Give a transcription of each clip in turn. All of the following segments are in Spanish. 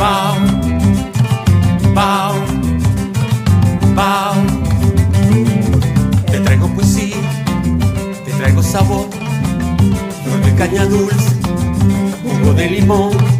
Bao, bao, bao. Te traigo poesía, te traigo sabor, nueve caña dulce, jugo de limón.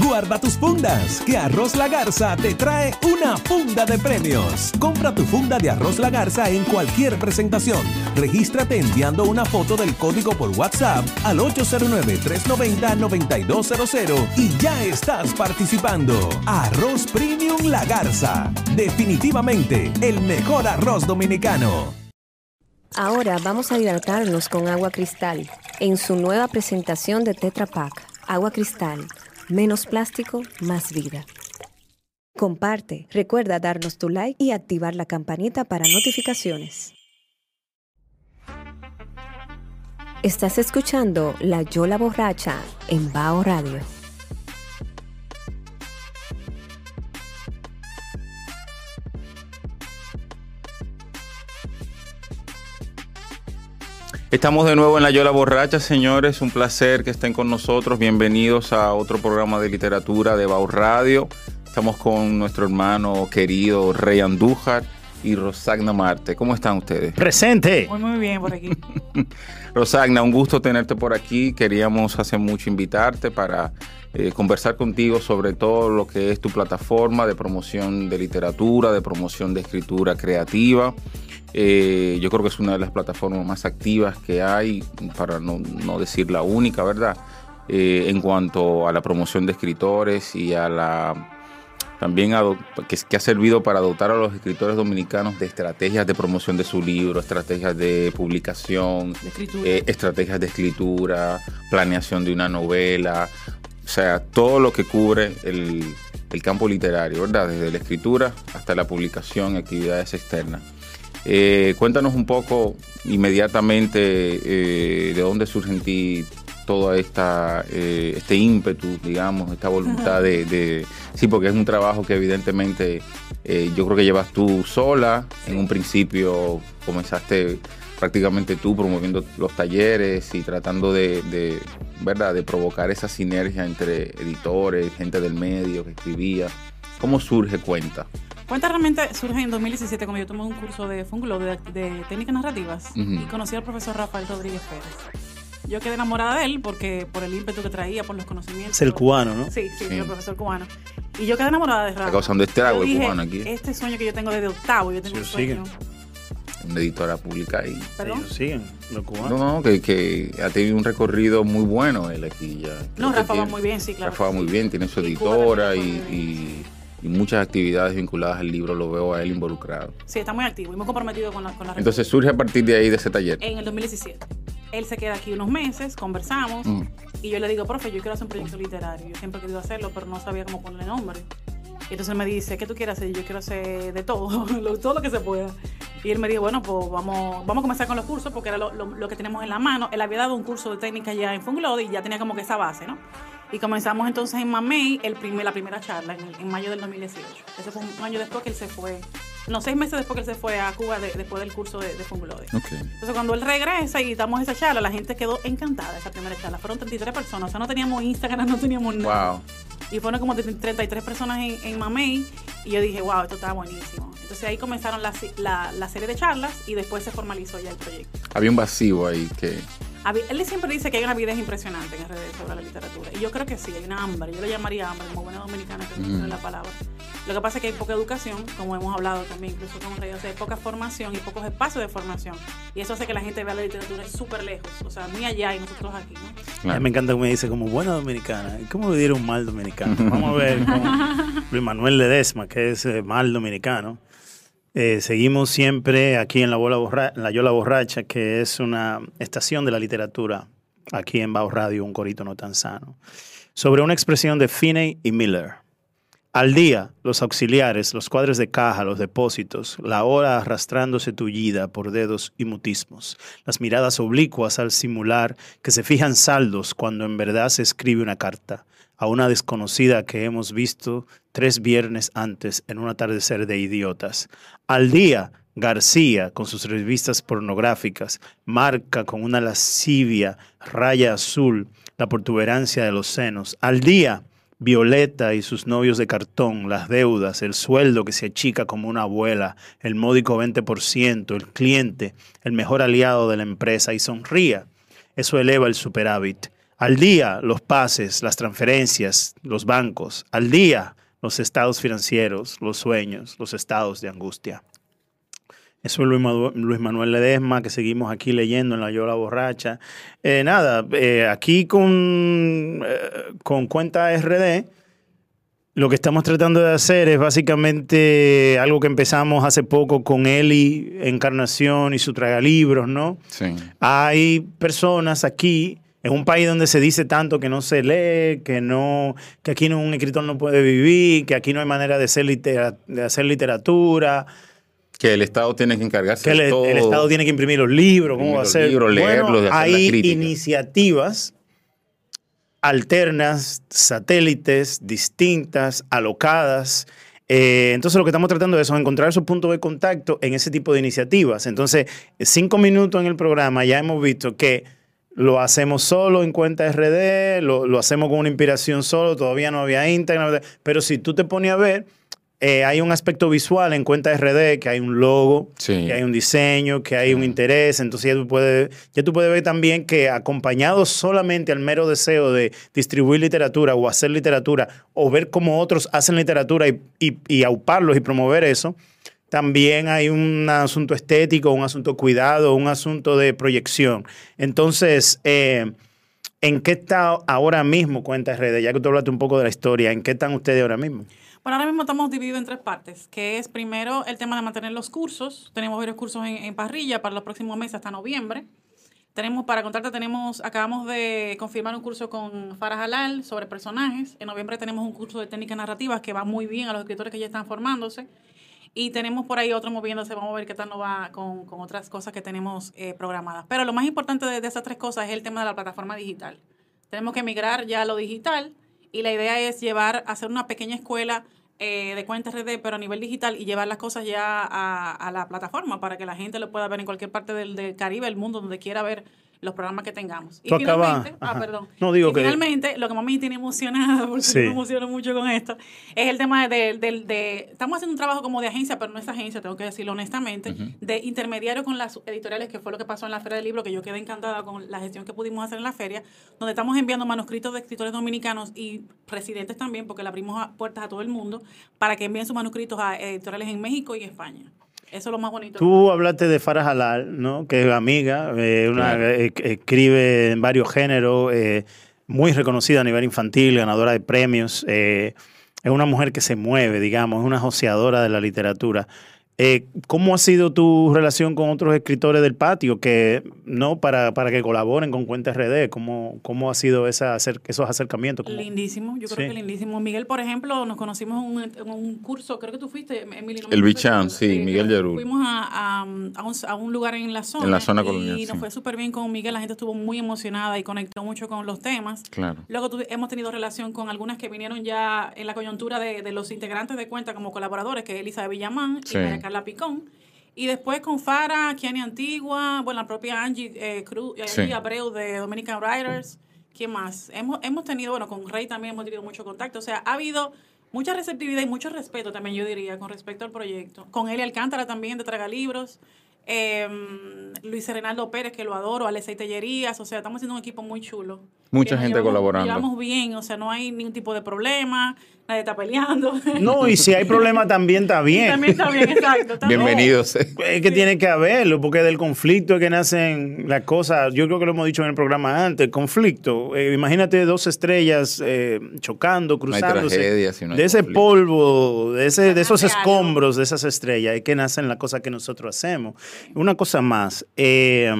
Guarda tus fundas, que Arroz La Garza te trae una funda de premios. Compra tu funda de Arroz La Garza en cualquier presentación. Regístrate enviando una foto del código por WhatsApp al 809-390-9200 y ya estás participando. Arroz Premium La Garza. Definitivamente el mejor arroz dominicano. Ahora vamos a hidratarnos con agua cristal en su nueva presentación de Tetra Pak. Agua cristal, menos plástico, más vida. Comparte, recuerda darnos tu like y activar la campanita para notificaciones. Estás escuchando La Yola Borracha en Bao Radio. Estamos de nuevo en La Yola Borracha, señores. Un placer que estén con nosotros. Bienvenidos a otro programa de literatura de Bau Radio. Estamos con nuestro hermano querido Rey Andújar y Rosagna Marte. ¿Cómo están ustedes? Presente. Muy, muy bien por aquí. Rosagna, un gusto tenerte por aquí. Queríamos hace mucho invitarte para eh, conversar contigo sobre todo lo que es tu plataforma de promoción de literatura, de promoción de escritura creativa. Eh, yo creo que es una de las plataformas más activas que hay, para no, no decir la única, ¿verdad? Eh, en cuanto a la promoción de escritores y a la también a, que, que, ha servido para dotar a los escritores dominicanos de estrategias de promoción de su libro, estrategias de publicación, de eh, estrategias de escritura, planeación de una novela, o sea, todo lo que cubre el, el campo literario, ¿verdad? Desde la escritura hasta la publicación, actividades externas. Eh, cuéntanos un poco inmediatamente eh, de dónde surge en ti todo esta, eh, este ímpetu, digamos, esta voluntad de, de, Sí, porque es un trabajo que evidentemente eh, yo creo que llevas tú sola. En un principio comenzaste prácticamente tú promoviendo los talleres y tratando de, de, ¿verdad? de provocar esa sinergia entre editores, gente del medio que escribía. ¿Cómo surge Cuenta? Cuenta realmente surge en 2017 cuando yo tomé un curso de Fungulo de, de técnicas narrativas uh -huh. y conocí al profesor Rafael Rodríguez Pérez. Yo quedé enamorada de él porque por el ímpetu que traía, por los conocimientos. Es el cubano, ¿no? Sí, sí, sí. el profesor cubano. Y yo quedé enamorada de Rafa. Está causando estrago el cubano aquí. Este sueño que yo tengo desde octavo, yo tengo Sí, un sueño. Una editora pública ahí. Siguen, los cubanos. No, no, que, que ha tenido un recorrido muy bueno él aquí ya. No, Rafa va muy bien, sí, claro. Rafa va muy bien, tiene su Y editora y- y muchas actividades vinculadas al libro, lo veo a él involucrado. Sí, está muy activo y muy comprometido con la, con la Entonces surge a partir de ahí, de ese taller. en el 2017. Él se queda aquí unos meses, conversamos Mm. y yo le digo, profe, yo quiero hacer un proyecto literario. Yo siempre he querido hacerlo, pero no sabía cómo ponerle nombre. Y entonces él me dice, ¿qué tú quieres hacer? Yo quiero hacer de todo, lo- todo lo que se pueda. Y él me dijo, bueno, pues vamos, vamos a comenzar con los cursos porque era lo, lo- lo que tenemos en la mano. Él había dado un curso de técnica ya en Funglod y ya tenía como que esa base, ¿no? Y comenzamos entonces en Mamey el primer, la primera charla en, en mayo del 2018. Ese fue un año después que él se fue, no, seis meses después que él se fue a Cuba de- después del curso de, de Funglod. Ok. Entonces, cuando él regresa y damos esa charla, la gente quedó encantada esa primera charla. Fueron 33 personas, o sea, no teníamos Instagram, no teníamos nada. Wow. Y fueron como 33 personas en, en Mamey. Y yo dije, wow, esto está buenísimo. Entonces ahí comenzaron la, la, la serie de charlas y después se formalizó ya el proyecto. Había un vacío ahí que. Él siempre dice que hay una avidez impresionante en redes sobre la literatura. Y yo creo que sí, hay una hambre. Yo le llamaría hambre, como buena dominicana que no es la palabra. Lo que pasa es que hay poca educación, como hemos hablado también, incluso con reyes, hay poca formación y pocos espacios de formación. Y eso hace que la gente vea la literatura súper lejos, o sea, muy allá y nosotros aquí, ¿no? A mí me encanta que me dice como buena dominicana. ¿Y ¿Cómo vivir un mal dominicano? Vamos a ver con Luis Manuel Ledesma, que es eh, mal dominicano. Eh, seguimos siempre aquí en la, Bola la Yola Borracha, que es una estación de la literatura, aquí en Bao Radio, un corito no tan sano, sobre una expresión de Finney y Miller. Al día, los auxiliares, los cuadres de caja, los depósitos, la hora arrastrándose tullida por dedos y mutismos, las miradas oblicuas al simular que se fijan saldos cuando en verdad se escribe una carta a una desconocida que hemos visto tres viernes antes en un atardecer de idiotas. Al día, García, con sus revistas pornográficas, marca con una lascivia raya azul la protuberancia de los senos. Al día, Violeta y sus novios de cartón, las deudas, el sueldo que se achica como una abuela, el módico 20%, el cliente, el mejor aliado de la empresa y sonría. Eso eleva el superávit. Al día, los pases, las transferencias, los bancos. Al día, los estados financieros, los sueños, los estados de angustia. Eso es Luis, Manuel Ledesma, que seguimos aquí leyendo en La Yola Borracha. Eh, nada, eh, aquí con, eh, con cuenta RD, lo que estamos tratando de hacer es básicamente algo que empezamos hace poco con Eli Encarnación y su tragalibros, ¿no? Sí. Hay personas aquí en un país donde se dice tanto que no se lee, que no, que aquí no, un escritor no puede vivir, que aquí no hay manera de, ser litera- de hacer literatura, Que el Estado tiene que encargarse que el, de todo. el Estado tiene que imprimir los libros, ¿cómo va a ser? libros, bueno, hacer hay iniciativas alternas, satélites, distintas, alocadas. Eh, entonces lo que estamos tratando de eso es encontrar esos puntos de contacto en ese tipo de iniciativas. Entonces, cinco minutos en el programa ya hemos visto que lo hacemos solo en cuenta RD, lo, lo hacemos con una inspiración solo, todavía no había Instagram, pero si tú te pones a ver, eh, hay un aspecto visual en cuenta RD, que hay un logo, Sí. que hay un diseño, que hay un interés. Entonces ya tú, puedes, ya tú puedes ver también que acompañado solamente al mero deseo de distribuir literatura o hacer literatura o ver cómo otros hacen literatura y, y, y auparlos y promover eso, también hay un asunto estético, un asunto cuidado, un asunto de proyección. Entonces, eh, ¿en qué está ahora mismo Cuenta RD? Ya que tú hablaste un poco de la historia, ¿en qué están ustedes ahora mismo? Bueno, ahora mismo estamos divididos en tres partes, que es primero el tema de mantener los cursos. Tenemos varios cursos en, en parrilla para los próximos meses hasta noviembre. Tenemos, para contarte, tenemos, acabamos de confirmar un curso con Farah Halal sobre personajes. En noviembre tenemos un curso de técnicas narrativas que va muy bien a los escritores que ya están formándose. Y tenemos por ahí otro moviéndose, vamos a ver qué tal nos va con, con otras cosas que tenemos eh, programadas. Pero lo más importante de, esas tres cosas es el tema de la plataforma digital. Tenemos que migrar ya a lo digital y la idea es llevar, hacer una pequeña escuela eh, de cuentas RD, pero a nivel digital y llevar las cosas ya a, a la plataforma para que la gente lo pueda ver en cualquier parte del, Caribe, del mundo, donde quiera ver los programas que tengamos. Y Tú finalmente, ah, perdón. No, digo Y que- finalmente, lo que más me tiene emocionada, porque Sí. me emociono mucho con esto, es el tema de, del- de, estamos haciendo un trabajo como de agencia, pero no es agencia, tengo que decirlo honestamente, de intermediario con las editoriales, que fue lo que pasó en la Feria del Libro, que yo quedé encantada con la gestión que pudimos hacer en la feria, donde estamos enviando manuscritos de escritores dominicanos y residentes también, porque le abrimos a- puertas a todo el mundo, para que envíen sus manuscritos a editoriales en México y España. Eso es lo más bonito. Tú hablaste de Farah Halal, ¿no? que es amiga, eh, una, Claro. eh, escribe en varios géneros, eh, muy reconocida a nivel infantil, ganadora de premios. eh, es una mujer que se mueve, digamos, es una joseadora de la literatura. Eh, ¿Cómo ha sido tu relación con otros escritores del patio que no para, para que colaboren con Cuenta RD? ¿Cómo, cómo ha sido esa, esos acercamientos? ¿Cómo- Lindísimo, yo Sí. creo que lindísimo. Miguel, por ejemplo, nos conocimos en un, en un curso, creo que tú fuiste, Emily. no me El Bichan, sí, eh, Miguel Yarul. Fuimos a, a, a un, a un lugar en la zona. En la zona Y colonial, nos sí. fue súper bien con Miguel, la gente estuvo muy emocionada y conectó mucho con los temas. Claro. Luego tuvi- hemos tenido relación con algunas que vinieron ya en la coyuntura de, de los integrantes de cuenta como colaboradores, que es Elisa de Villamán Sí. y Carla Picón. Y después con Fara, Kiani Antigua, bueno, la propia Angie eh, Cruz, eh, Sí. Angie Abreu de Dominican Writers. ¿Quién más? Hemos, hemos tenido, bueno, con Rey también hemos tenido mucho contacto. O sea, ha habido mucha receptividad y mucho respeto también, yo diría, con respecto al proyecto. Con Eli Alcántara también de Traga Libros. eh, Luis Renaldo Pérez, que lo adoro, Alexei Tellerías, o sea, estamos haciendo un equipo muy chulo. Mucha gente llevamos- colaborando. llevamos bien, o sea, no hay ningún tipo de problema. Nadie está peleando. No, y si hay problema también está bien. También está bien, exacto. está bien. Bienvenidos. Es que tiene que haberlo, porque del conflicto es que nacen las cosas. Yo creo que lo hemos dicho en el programa antes, el conflicto. Eh, imagínate dos estrellas eh, chocando, hay cruzándose. tragedia si no hay de ese conflicto. polvo, de, ese, de esos escombros, de esas estrellas, es que nacen las cosas que nosotros hacemos. Una cosa más. eh,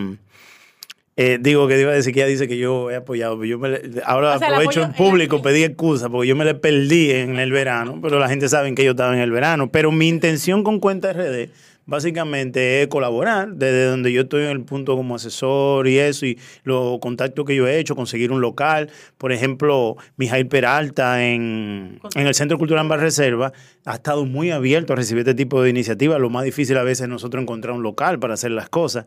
eh, digo que iba a decir que ella dice que yo he apoyado, pero yo me ahora O sea, el aprovecho en público, el- pedí excusa porque yo me le perdí en el verano, pero la gente sabe que yo estaba en el verano. Pero mi intención con Cuenta RD básicamente es colaborar desde donde yo estoy en el punto como asesor y eso, y los contactos que yo he hecho, conseguir un local. Por ejemplo, Mijail Peralta en, en el Centro Cultural Bar Reserva ha estado muy abierto a recibir este tipo de iniciativas. Lo más difícil a veces es nosotros encontrar un local para hacer las cosas.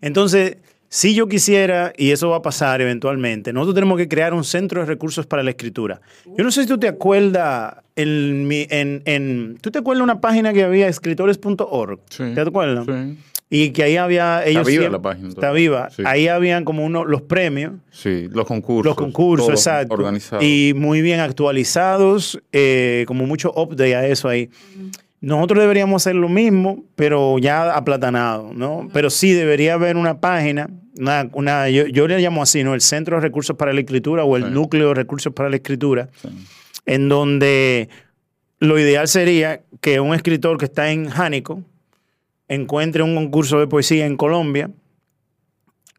Entonces, si yo quisiera, y eso va a pasar eventualmente, nosotros tenemos que crear un centro de recursos para la escritura. Yo no sé si tú te acuerdas, en, mi- en, en- ¿tú te acuerdas de una página que había, escritores.org? Sí, ¿Te acuerdas? Sí. Y que ahí había... Ellos viva siempre- la página Está viva. Sí. Ahí habían como uno, los premios. Sí, los concursos. Los concursos, exacto. Organizados. Y muy bien actualizados, eh, como mucho update a eso ahí. Nosotros deberíamos hacer lo mismo, pero ya aplatanado, ¿no? Pero sí debería haber una página, una, una- yo, yo le llamo así, ¿no? El Centro de Recursos para la Escritura o el Sí. Núcleo de Recursos para la Escritura, Sí. en donde lo ideal sería que un escritor que está en Jánico encuentre un concurso de poesía en Colombia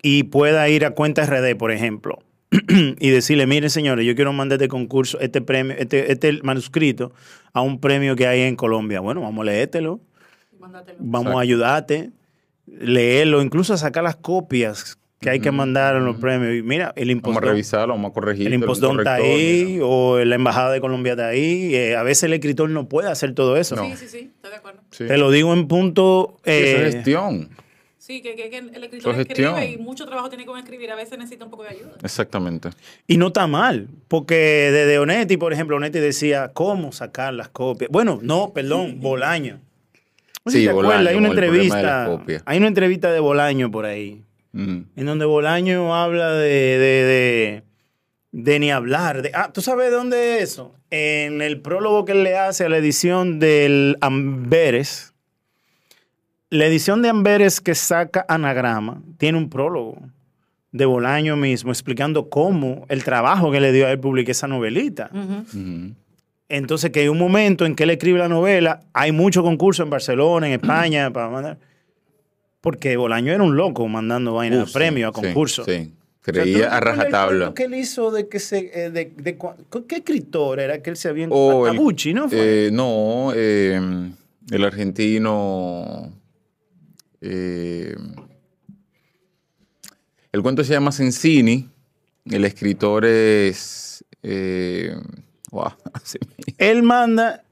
y pueda ir a Cuenta RD, por ejemplo, y decirle, miren señores, yo quiero mandar este concurso, este premio, este, este manuscrito a un premio que hay en Colombia. Bueno, vamos a leértelo, Mándátelo. vamos Exacto. a ayudarte, leerlo, incluso a sacar las copias que hay que mandar a los premios. Y mira, el Vamos a revisarlo, vamos a corregir. el impostón está ahí, o la embajada de Colombia está ahí. eh, a veces el escritor no puede hacer todo eso. No. Sí, sí, sí, estoy de acuerdo. Sí. Te lo digo en punto... Sí, eso eh, es gestión. Sí, que, que- que el escritor escribe y mucho trabajo tiene con escribir. A veces necesita un poco de ayuda. Exactamente. Y no está mal, porque desde Onetti, por ejemplo, Onetti decía cómo sacar las copias. Bueno, no, perdón, Bolaño. No sé Sí, si te Bolaño, acuerdas, hay una entrevista, hay una entrevista de Bolaño por ahí, Mm. en donde Bolaño habla de, de, de, de ni hablar. De, ah, ¿tú sabes de dónde es eso? En el prólogo que él le hace a la edición del Amberes, la edición de Amberes que saca Anagrama tiene un prólogo de Bolaño mismo explicando cómo el trabajo que le dio a él publicar esa novelita. Entonces, que hay un momento en que él escribe la novela, hay mucho concurso en Barcelona, en España, para mandar. Porque Bolaño era un loco mandando vainas Uh, a sí, premios, a sí, concursos. Sí, O sea, ¿tú no Creía a rajatabla. que él hizo de que se. eh, de, ¿Qué escritor era que él se había O a el- Tabucci, ¿no? Fue? eh, no, eh, el argentino. Eh, el cuento se llama Sensini. El escritor es. eh, wow, él manda,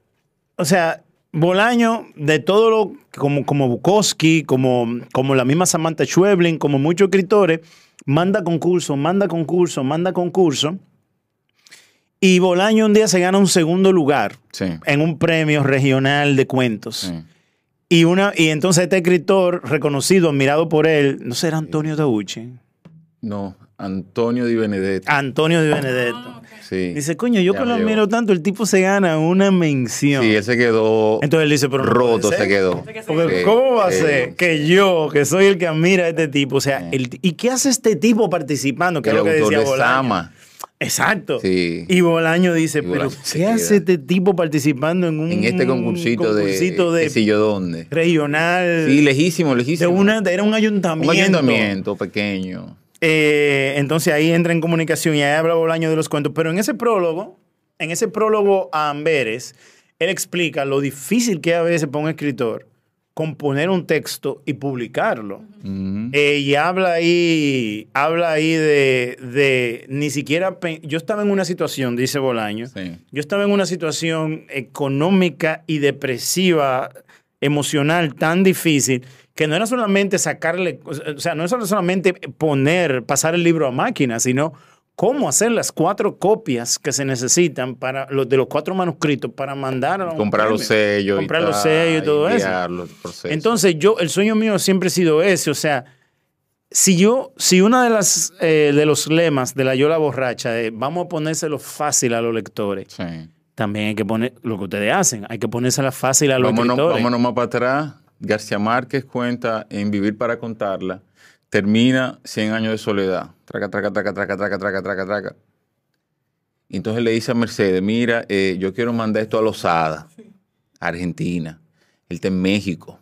o sea, Bolaño, de todo lo, como, como Bukowski, como, como la misma Samantha Schweblin, como muchos escritores, manda concurso, manda concurso, manda concurso. Y Bolaño un día se gana un segundo lugar sí, en un premio regional de cuentos. sí. Y, una, y entonces este escritor, reconocido, admirado por él, no será Antonio Tauchi, No, Antonio Di Benedetto. Antonio de Benedetto. Ah. Sí. Dice, coño, yo que lo admiro tanto, el tipo se gana una mención. Sí, él se quedó Entonces él dice, pero no roto, se quedó. Porque Sí, ¿cómo va a ser que yo, que soy el que admira a este tipo, o sea, el- ¿y qué hace este tipo participando? Que El es lo que decía de Bolaño. Sama. Exacto. Sí. Y Bolaño dice, Bolaño pero ¿qué hace este tipo participando en un En este concursito, concursito de, de yo dónde. regional? Sí, lejísimo, de lejísimo. una, era un un ayuntamiento. ayuntamiento pequeño. Eh, entonces ahí entra en comunicación y ahí habla Bolaño de los cuentos. Pero en ese prólogo, en ese prólogo a Amberes, él explica lo difícil que es a veces para un escritor componer un texto y publicarlo. Eh, y habla ahí, habla ahí de, de ni siquiera, yo estaba en una situación, dice Bolaño, Sí. yo estaba en una situación económica y depresiva, emocional tan difícil, que no era solamente sacarle, o sea, no era solamente poner, pasar el libro a máquina, sino cómo hacer las cuatro copias que se necesitan para los de los cuatro manuscritos para mandar a Comprar los sellos. comprar y los sellos y todo eso. Entonces, yo, el sueño mío siempre ha sido ese. O sea, si yo, si una de las eh, de los lemas de la Yola Borracha es vamos a ponérselo fácil a los lectores, Sí. también hay que poner lo que ustedes hacen, hay que ponerse la fácil a los Vámonos, escritores. vámonos más para atrás. García Márquez cuenta en Vivir para contarla. Termina 100 años de soledad. Traca, traca, traca, traca, traca, traca, traca, traca. Y entonces le dice a Mercedes, mira, eh, yo quiero mandar esto a Losada, Argentina. Él está en México.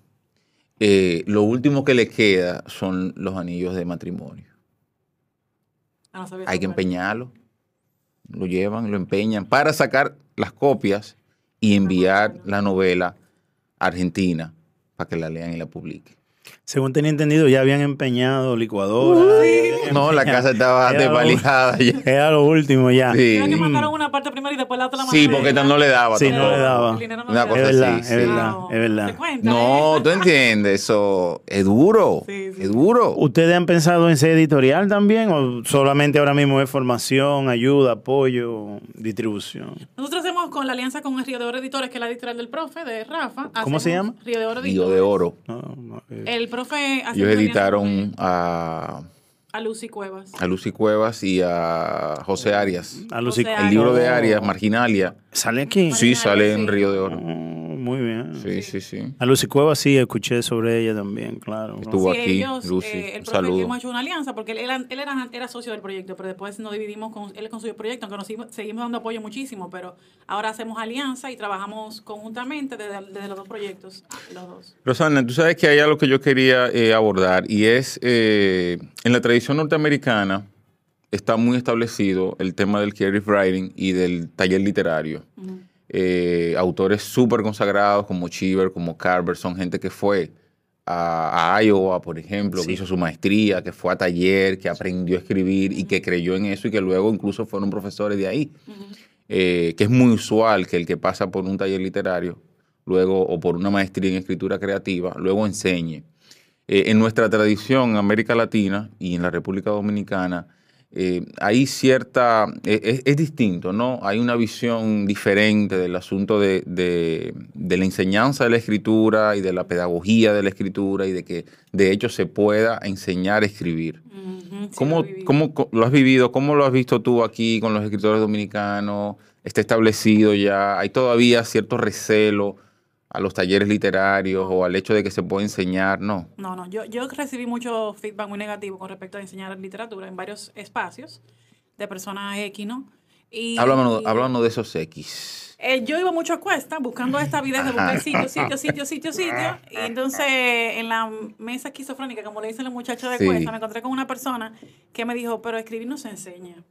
Eh, lo último que le queda son los anillos de matrimonio. Ah, no Hay que empeñarlo. Lo llevan, lo empeñan para sacar las copias y enviar la novela a Argentina para que la lean y la publiquen. Según tenía entendido, ya habían empeñado licuadora. No, la casa estaba Era desvalijada ya. Era lo último ya. Sí. Que mandaron una parte primero y después la otra la Sí, porque esta no le daba. Sí, no le daba. El dinero no Una le cosa Es verdad, así, es sí. verdad, Wow. es verdad. ¿Se cuenta, No, eh? tú entiendes, eso es duro. Sí, sí. Es duro. ¿Ustedes han pensado en ser editorial también o solamente ahora mismo es formación, ayuda, apoyo, distribución? Nosotros hacemos con la alianza con el Río de Oro Editores, que es la editorial del profe, de Rafa. ¿Cómo se llama? Río de Oro Río Editores. de oro. No, no, eh, El profe Ellos editaron a, a Lucy Cuevas. a Lucy Cuevas y a José Arias. a Lucy- O sea, El libro de. Arias, Marginalia, ¿Sale aquí? sí Marginalia, sale en. Río de Oro. Oh, muy bien. Sí, sí, sí. A Lucy Cueva sí, escuché sobre ella también, claro. Estuvo Sí, aquí, ellos, Lucy. eh, el un saludo. hemos hecho una alianza porque él, era, él era, era socio del proyecto, pero después nos dividimos con él con su proyecto, aunque nos seguimos- seguimos dando apoyo muchísimo, pero ahora hacemos alianza y trabajamos conjuntamente desde, desde los dos proyectos, los dos. Rosana, tú sabes que hay algo que yo quería eh, abordar y es, eh, en la tradición norteamericana está muy establecido el tema del creative writing y del taller literario. Eh, autores súper consagrados como Cheever, como Carver, son gente que fue a, a Iowa, por ejemplo, que hizo su maestría, que fue a taller, que aprendió a escribir y que creyó en eso y que luego incluso fueron profesores de ahí. Eh, que es muy usual que el que pasa por un taller literario, luego o por una maestría en escritura creativa, luego enseñe. Eh, en nuestra tradición en América Latina y en la República Dominicana, eh, hay cierta, eh, es, es distinto, ¿no? Hay una visión diferente del asunto de, de- de la enseñanza de la escritura y de la pedagogía de la escritura y de que de hecho se pueda enseñar a escribir. Sí, ¿Cómo, lo cómo lo has vivido? ¿Cómo lo has visto tú aquí con los escritores dominicanos? ¿Está establecido ya? ¿Hay todavía cierto recelo a los talleres literarios o al hecho de que se puede enseñar? No. No, no, yo, yo recibí mucho feedback muy negativo con respecto a enseñar literatura en varios espacios de personas X, ¿no? Y, Háblanos, y- háblanos de esos X. Eh, yo iba mucho a cuesta buscando esta vida de buscar sitio, sitio, sitio, sitio, sitio. Y entonces en la mesa esquizofrénica, como le dicen los muchachos de Sí. cuesta, me encontré con una persona que me dijo, pero escribir no se enseña.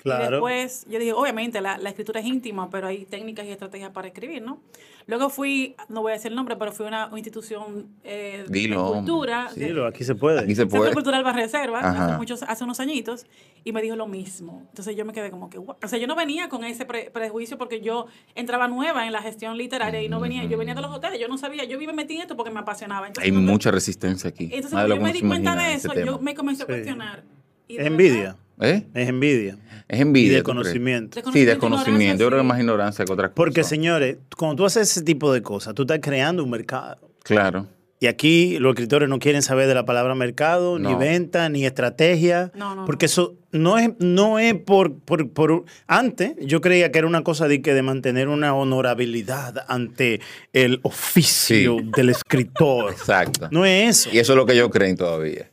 Y Claro. después yo dije, obviamente la, la escritura es íntima, pero hay técnicas y estrategias para escribir, ¿no? Luego fui, no voy a decir el nombre, pero fui a una institución eh, Dilo, de cultura. Sí, de- lo- aquí se puede. Aquí se Centro puede. Cultural Barreserva hace muchos hace unos añitos y me dijo lo mismo. Entonces yo me quedé como que, "What?". o sea, yo no venía con ese pre- prejuicio porque yo entraba nueva en la gestión literaria y no venía, yo venía de los hoteles, yo no sabía, yo me metí en esto porque me apasionaba. Entonces, Hay mucha resistencia aquí. Entonces cuando yo me di cuenta de eso, tema. yo me comencé a Sí. cuestionar. Y de Es verdad, envidia. ¿Eh? Es envidia. Es envidia. Y ¿tú desconocimiento. Sí, desconocimiento. Yo creo que más ignorancia que otra cosa. Porque, señores, cuando tú haces ese tipo de cosas, tú estás creando un mercado. Claro. Y aquí los escritores no quieren saber de la palabra mercado, ni venta, ni estrategia. No, no, porque no. eso no es, no es por, por, por- Antes yo creía que era una cosa de, que de mantener una honorabilidad ante el oficio Sí. del escritor. Exacto. No es eso. Y eso es lo que ellos creen todavía.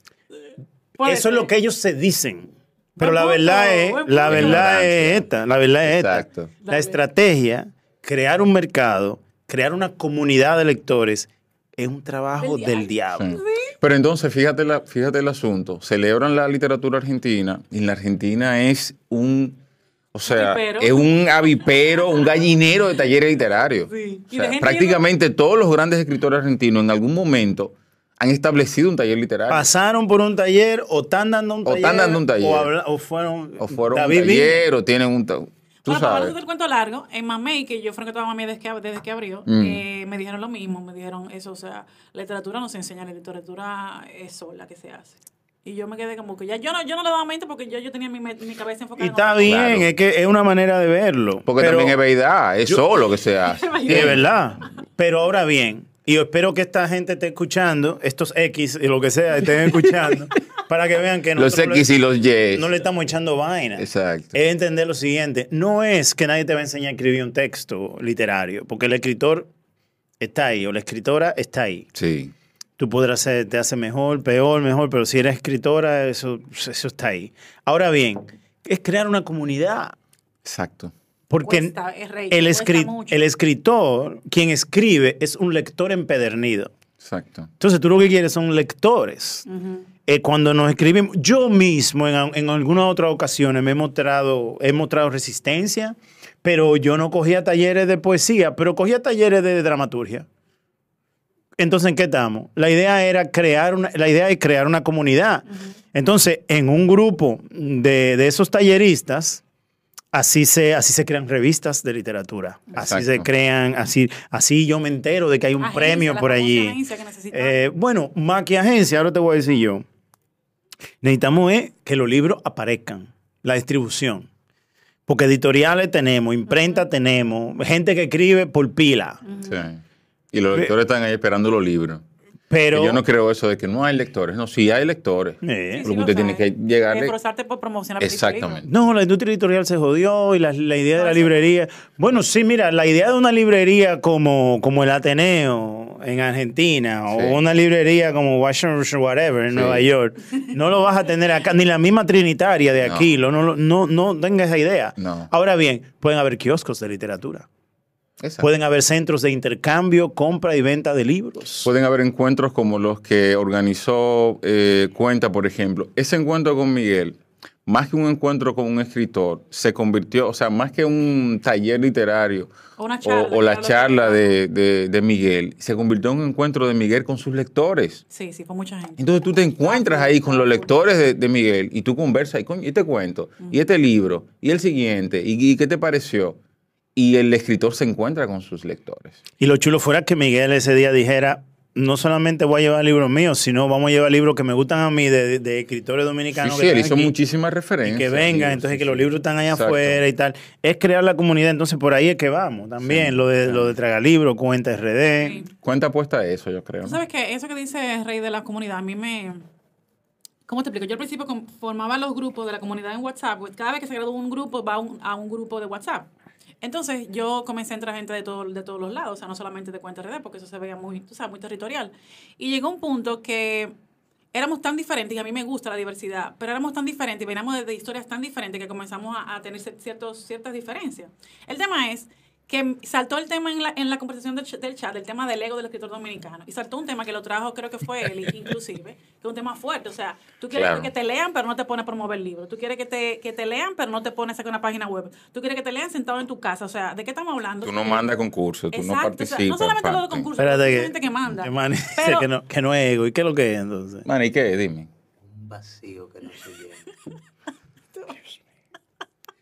Eso es lo que ellos se dicen. Pero la verdad es, la verdad es esta, la verdad es esta. Exacto. La Dale. estrategia, crear un mercado, crear una comunidad de lectores, es un trabajo Del del diablo. Sí. Pero entonces, fíjate, la, fíjate el asunto. Celebran la literatura argentina y la Argentina es un, o sea, Avipero. es un avipero, un gallinero de talleres literarios. Sí. O sea, prácticamente todos los grandes escritores argentinos en algún momento han establecido un taller literario. Pasaron por un taller o están dando un O taller. están dando un taller. O, habla- o fueron. o fueron a un taller o tienen un... Tú Bueno, para sabes. hacerte el cuento largo, en Mamey, que yo frecuentaba a Mamey desde que, desde que abrió, Mm. eh, me dijeron lo mismo, me dijeron eso, o sea, literatura no se enseña, la literatura es sola que se hace. Y yo me quedé como que ya, yo no, yo no le daba mente porque yo, yo tenía mi, mi cabeza enfocada Y está bien, Claro. es que es una manera de verlo. Porque Pero- también es verdad, es solo que se hace. Es verdad. Pero ahora bien, y yo espero que esta gente esté escuchando, estos X y lo que sea, estén escuchando. Para que vean que Los X y los Y. no le estamos echando vaina. Exacto. Es entender lo siguiente. No es que nadie te va a enseñar a escribir un texto literario, porque el escritor está ahí o la escritora está ahí. Sí. Tú podrás ser, te hace mejor, peor, mejor, pero si eres escritora, eso, eso está ahí. Ahora bien, es crear una comunidad. Exacto. Porque Cuesta, es rey, el, cuesta escri- mucho. el escritor, quien escribe, es un lector empedernido. Exacto. Entonces tú lo que quieres son lectores. Eh, cuando nos escribimos, yo mismo en, en algunas otras ocasiones me he mostrado, he mostrado resistencia, pero yo no cogía talleres de poesía, pero cogía talleres de dramaturgia. Entonces, ¿en qué estamos? La idea era crear una, la idea es crear una comunidad. Entonces, en un grupo de, de esos talleristas, así se, así se crean revistas de literatura. Así se crean, así, así yo me entero de que hay un Agencia, premio por allí. que. Eh, bueno, más que agencia, ahora te voy a decir yo. Necesitamos es que los libros aparezcan, la distribución. Porque editoriales tenemos, imprenta tenemos, gente que escribe por pila. Sí. Y los lectores están ahí esperando los libros. Pero yo no creo eso de que no hay lectores. No, sí hay lectores. Eh, Lo que usted tiene que llegarle- Esforzarte por promocionar Exactamente. No, la industria editorial se jodió y la, la idea de la librería. Bueno, sí, mira, la idea de una librería como, como el Ateneo en Argentina Sí. o una librería como Washington, whatever, en Sí. Nueva York, no lo vas a tener acá, ni la misma Trinitaria de No. aquí, lo- no, no, no, no tenga esa idea. No. Ahora bien, pueden haber kioscos de literatura, Exacto. pueden haber centros de intercambio, compra y venta de libros. Pueden haber encuentros como los que organizó eh, Cuenta, por ejemplo. Ese encuentro con Miguel, más que un encuentro con un escritor, se convirtió, o sea, más que un taller literario O una o- charla, o, la charla de- de, de- de Miguel, se convirtió en un encuentro de Miguel con sus lectores. Sí, sí, fue mucha gente. Entonces tú te encuentras ahí con los lectores de, de Miguel y tú conversas y, coño, y te cuento, y este libro, y el siguiente, y, y qué te pareció. Y el escritor se encuentra con sus lectores. Y lo chulo fuera que Miguel ese día dijera, no solamente voy a llevar libros míos, sino vamos a llevar libros que me gustan a mí de, de escritores dominicanos. sí, que él hizo aquí. muchísimas y referencias. que vengan, entonces sí, que los libros están allá Exacto. afuera y tal. Es crear la comunidad, entonces por ahí es que vamos también. Sí, lo de lo de Traga Libro, Cuenta RD. Sí. Cuenta apuesta a eso, yo creo. Tú sabes que eso que dice Rey de la comunidad, a mí me... ¿Cómo te explico? Yo al principio formaba los grupos de la comunidad en WhatsApp. Cada vez que se gradúa un grupo, va un, a un grupo de WhatsApp. Entonces yo comencé a entrar gente de, todo, de todos los lados, o sea, no solamente de Cuenta RD, porque eso se veía muy, tú sabes, muy territorial. Y llegó un punto que éramos tan diferentes, y a mí me gusta la diversidad, pero éramos tan diferentes y veníamos de, historias tan diferentes que comenzamos a, tener ciertas diferencias. El tema es que saltó el tema en la, en la conversación del, del chat, el tema del ego del escritor dominicano. Y saltó un tema que lo trajo, creo que fue él, inclusive, que es un tema fuerte. O sea, tú quieres Claro. que te lean, pero no te pones a promover libros. Tú quieres que te, que te lean, pero no te pones a sacar una página web. Tú quieres que te lean sentado en tu casa. O sea, ¿de qué estamos hablando? Tú no mandas concursos, tú no Exacto, o sea, participas. no solamente lo de parte. concursos, mucha gente que manda. que man dice Pero- que, no, que no es ego. ¿Y qué es lo que es entonces? Man, ¿y qué? Dime. Un vacío que no se llena.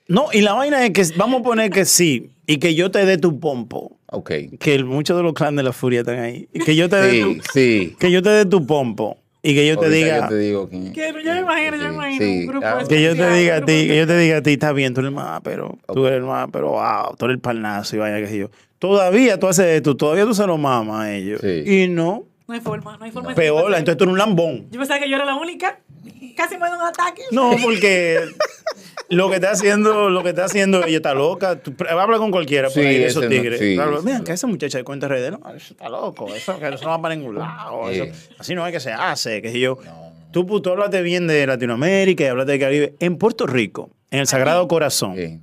No, y la vaina es que vamos a poner que sí y que yo te dé tu pompo. Ok. Que muchos de los clanes de la furia están ahí. Y que yo te dé Sí, tu, sí. que yo te dé tu pompo. Y que yo te diga. Yo te digo quién. Que yo me imagino, yo me imagino un grupo Ah, Que yo te diga a ti, que yo te diga a ti, está bien, tú eres el más, pero tú eres el más, pero wow, tú eres el palnazo y vaya que sé yo. Todavía tú haces esto, todavía tú se lo mamas a ellos. Sí. Y no, No hay forma, no hay forma. de peor, entonces tú eres un lambón. Yo pensaba que yo era la única. Casi me da un ataque. No, porque lo que está haciendo, lo que está haciendo, ella está loca. Tú, habla con cualquiera por Sí, ahí de esos no- tigres. sí, sí. Mira, que esa muchacha de cuenta redes, no, eso está loco, eso, que eso no va para ningún lado. Sí. eso- así no es que se hace, que si yo. Tú, tú hablaste bien de Latinoamérica y hablaste de Caribe. En Puerto Rico, en el Sagrado Corazón, Sí.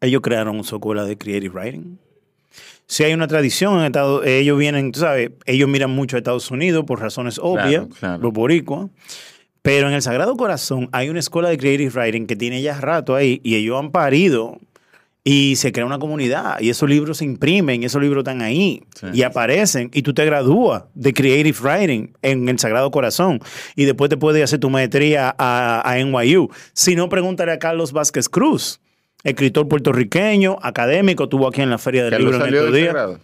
ellos crearon su escuela de creative writing. Si hay una tradición en Estados ellos vienen, tú sabes, ellos miran mucho a Estados Unidos por razones obvias, claro. los boricuas. Pero en el Sagrado Corazón hay una escuela de creative writing que tiene ya rato ahí y ellos han parido y se crea una comunidad y esos libros se imprimen, esos libros están ahí Sí. y aparecen y tú te gradúas de creative writing en el Sagrado Corazón y después te puedes hacer tu maestría a, a NYU. Si no, pregúntale a Carlos Vázquez Cruz, escritor puertorriqueño, académico, tuvo aquí en la Feria del Libro en estos sagrado.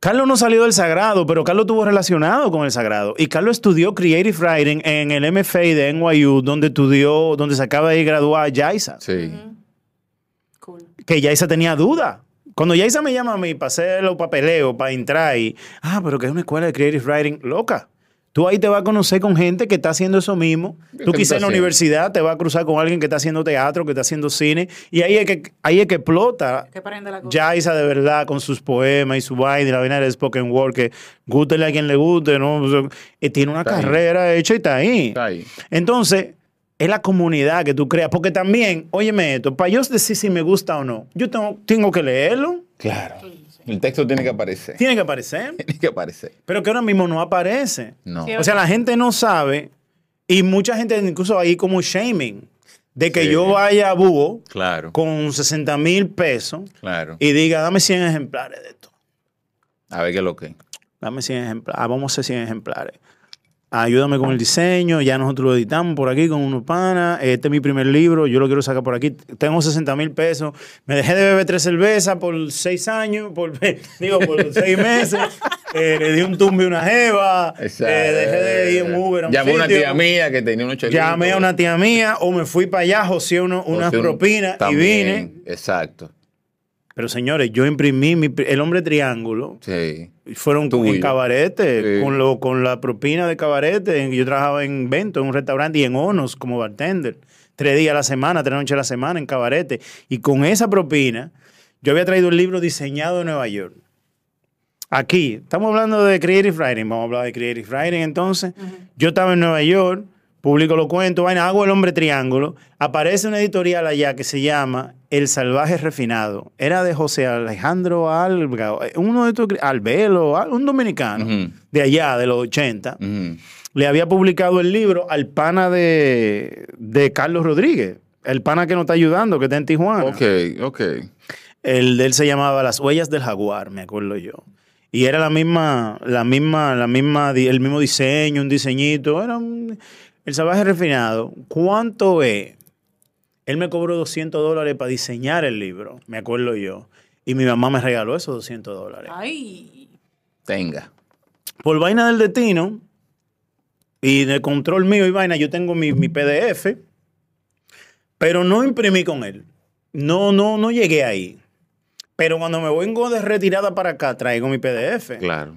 Carlos no salió del sagrado, pero Carlos estuvo relacionado con el sagrado. Y Carlos estudió Creative Writing en el MFA de NYU, donde estudió, donde se acaba de graduar Yaisa. Sí. Cool. Que Yaisa tenía duda. Cuando Yaisa me llama a mí para hacer los papeleos, para entrar y, ah, pero que es una escuela de Creative Writing loca. Tú ahí te vas a conocer con gente que está haciendo eso mismo. ¿Qué Tú quizás en la universidad te vas a cruzar con alguien que está haciendo teatro, que está haciendo cine. Y ahí es que, ahí es que explota Que la cosa. ya Isa de verdad con sus poemas y su vaina y la vaina de spoken word que gústele a quien le guste, ¿no? O sea, eh, tiene una Está ahí. carrera hecha y está ahí. Está ahí. Entonces, es la comunidad que tú creas. Porque también, óyeme esto, para yo decir si me gusta o no, yo tengo, tengo que leerlo. Claro. El texto tiene que aparecer. Tiene que aparecer. Tiene que aparecer. Pero que ahora mismo no aparece. No. Sí, O sea, la gente no sabe. Y mucha gente incluso ahí como shaming. De que Sí. yo vaya a Búho Claro. con 60 mil pesos Claro. y diga, dame 100 ejemplares de esto. A ver qué es lo que. Dame 100 ejemplares. Ah, vamos a hacer 100 ejemplares. Ayúdame con el diseño. Ya nosotros lo editamos por aquí con unos panas. Este es mi primer libro. Yo lo quiero sacar por aquí. Tengo 60 mil pesos. Me dejé de beber tres cervezas por seis años. Por, digo, por seis meses. Eh, le di un tumbe a una jeva. Eh, dejé de ir en Uber. a un Llamé a una tía mía que tenía unos chelitos. Llamé a una tía mía. O me fui para allá, joseé uno- unas propinas y vine. Exacto. Pero señores, yo imprimí mi el hombre triángulo. Sí. Fueron Tuyo. en cabarete, Sí. con, lo, con la propina de cabarete. Yo trabajaba en Vento, en un restaurante, y en Onos como bartender. Tres días a la semana, tres noches a la semana en cabarete. Y con esa propina, yo había traído el libro diseñado en Nueva York. Aquí, estamos hablando de Creative Writing, vamos a hablar de Creative Writing entonces. Yo estaba en Nueva York, publico los cuentos, vaina, hago el hombre triángulo. Aparece una editorial allá que se llama El Salvaje Refinado. Era de José Alejandro Alga, uno de estos, Albelo, al- un dominicano de allá, de los 80. Ujú. Le había publicado el libro al pana de, de Carlos Rodríguez, el pana que nos está ayudando, que está en Tijuana. Ok, ok. El de él se llamaba Las huellas del jaguar, me acuerdo yo. Y era la misma, la misma, la misma, el mismo diseño, un diseñito. Era un- el salvaje refinado. ¿Cuánto es? Él me cobró 200 dólares para diseñar el libro, me acuerdo yo. Y mi mamá me regaló esos 200 dólares. Ay. Tenga. Por vaina del destino y de control mío y vaina, yo tengo mi, mi PDF, pero no imprimí con él. No, no, no llegué ahí. Pero cuando me vengo de retirada para acá, traigo mi PDF. Claro.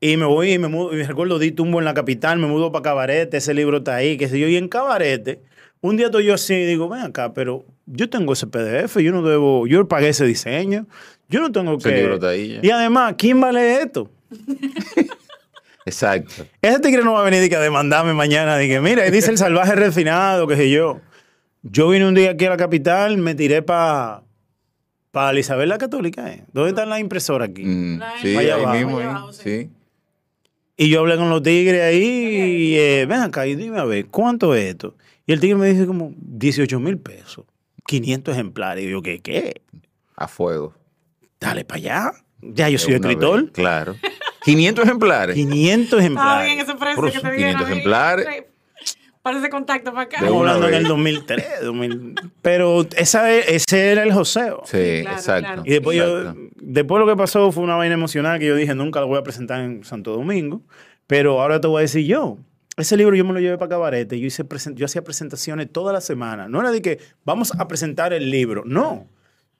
Y me voy y me mudo, y me recuerdo, di tumbo en la capital, me mudo para Cabarete, ese libro está ahí, qué sé yo. Y en Cabarete, un día estoy yo así y digo, ven acá, pero yo tengo ese PDF, yo no debo, yo pagué ese diseño, yo no tengo Ese que... libro está ahí ya. Y además, ¿quién va a leer esto? Exacto. Ese tigre no va a venir y que a demandarme mañana. Dije, mira, ahí dice el salvaje refinado, qué sé yo. Yo vine un día aquí a la capital, me tiré para pa la Isabel la Católica. ¿eh? ¿Dónde está la impresora aquí? Mm, sí, ahí abajo. mismo. Abajo, sí. Sí. Y yo hablé con los tigres ahí y eh, ven acá y dime a ver, ¿cuánto es esto? Y el tigre me dice como 18 mil pesos, 500 ejemplares. Y yo, ¿qué? ¿Qué? A fuego. Dale para allá. Ya yo soy escritor. vez, Claro. 500 ejemplares. 500 Estaba bien ejemplares. ese precio Pero que te son dieron. 500 ahí. ejemplares. Para ese contacto para acá. Estamos hablando en el 2003, 2000. Pero esa, es- ese era el joseo. Sí, Claro, exacto. claro. Y después, yo, Exacto. Después lo que pasó fue una vaina emocional que yo dije, nunca lo voy a presentar en Santo Domingo. Pero ahora te voy a decir yo. Ese libro yo me lo llevé para Cabarete. Yo, hice yo hacía presentaciones toda la semana. No era de que vamos a presentar el libro. No.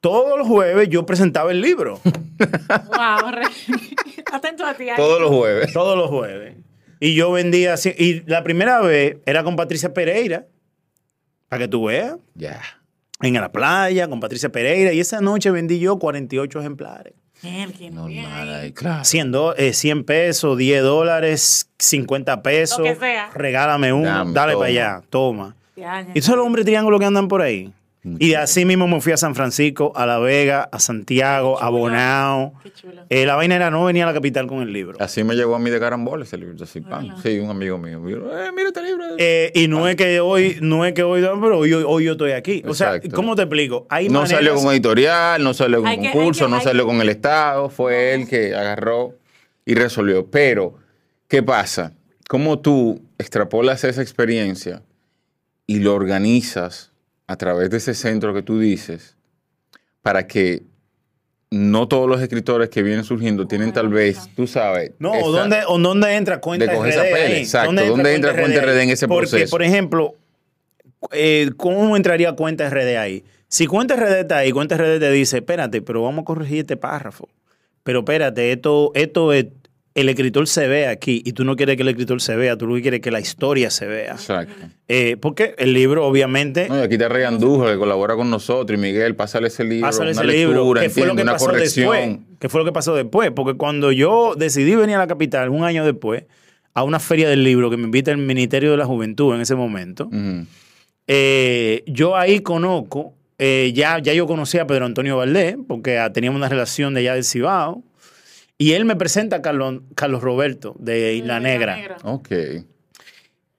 Todos los jueves yo presentaba el libro. Wow, re- atento a ti. ahí. Todos los jueves. Todos los jueves. Y yo vendía así. Y la primera vez era con Patricia Pereira. Para que tú veas. Ya. En la playa, con Patricia Pereira. Y esa noche vendí yo 48 ejemplares. Normal ahí, claro. 100, do- eh, 100 pesos, 10 dólares, 50 pesos. Lo que sea. Regálame uno, Dame, dale toma. para allá, toma. Ya, ya. Y esos son los hombres triángulos que andan por ahí. Y así mismo me fui a San Francisco, a La Vega, a Santiago, a Bonao. Qué chulo. Eh, la vaina era no venía a la capital con el libro. Así me llegó a mí de carambola ese libro. Así, pan. Sí, un amigo mío. Me dijo, eh, mira este libro. Eh, y no es que hoy, no es que hoy, pero hoy, hoy yo estoy aquí. O sea, Exacto. ¿cómo te explico? Hay no maneras- salió con editorial, no salió con Hay que- concurso, hay que- no salió que- con el Estado. Fue él que agarró y resolvió. Pero, ¿qué pasa? ¿Cómo tú extrapolas esa experiencia y lo organizas a través de ese centro que tú dices para que no todos los escritores que vienen surgiendo tienen tal vez, tú sabes... No, esa- ¿o dónde, o dónde entra cuenta de RD ahí? exacto. ¿Dónde entra cuenta RD en ese Porque, proceso? por ejemplo, eh, ¿cómo entraría cuenta RD ahí? Si cuenta RD está ahí, cuenta RD te dice, espérate, pero vamos a corregir este párrafo. Pero espérate, esto, esto es, el escritor se ve aquí y tú no quieres que el escritor se vea, tú lo que quieres es que la historia se vea. Exacto. Eh, porque el libro, obviamente, No, y aquí Rey Andújar, que colabora con nosotros, y Miguel, pásale ese libro, pásale una ese libro, lectura, ¿qué fue lo que una pasó corrección. después? ¿Qué fue lo que pasó después? Porque cuando yo decidí venir a la capital, un año después, a una feria del libro que me invita el Ministerio de la Juventud en ese momento, eh, yo ahí conozco, eh, ya, ya yo conocía a Pedro Antonio Valdés, porque ah, teníamos una relación de allá del Cibao, y él me presenta a Carlos, Carlos Roberto de Isla Negra. Ok.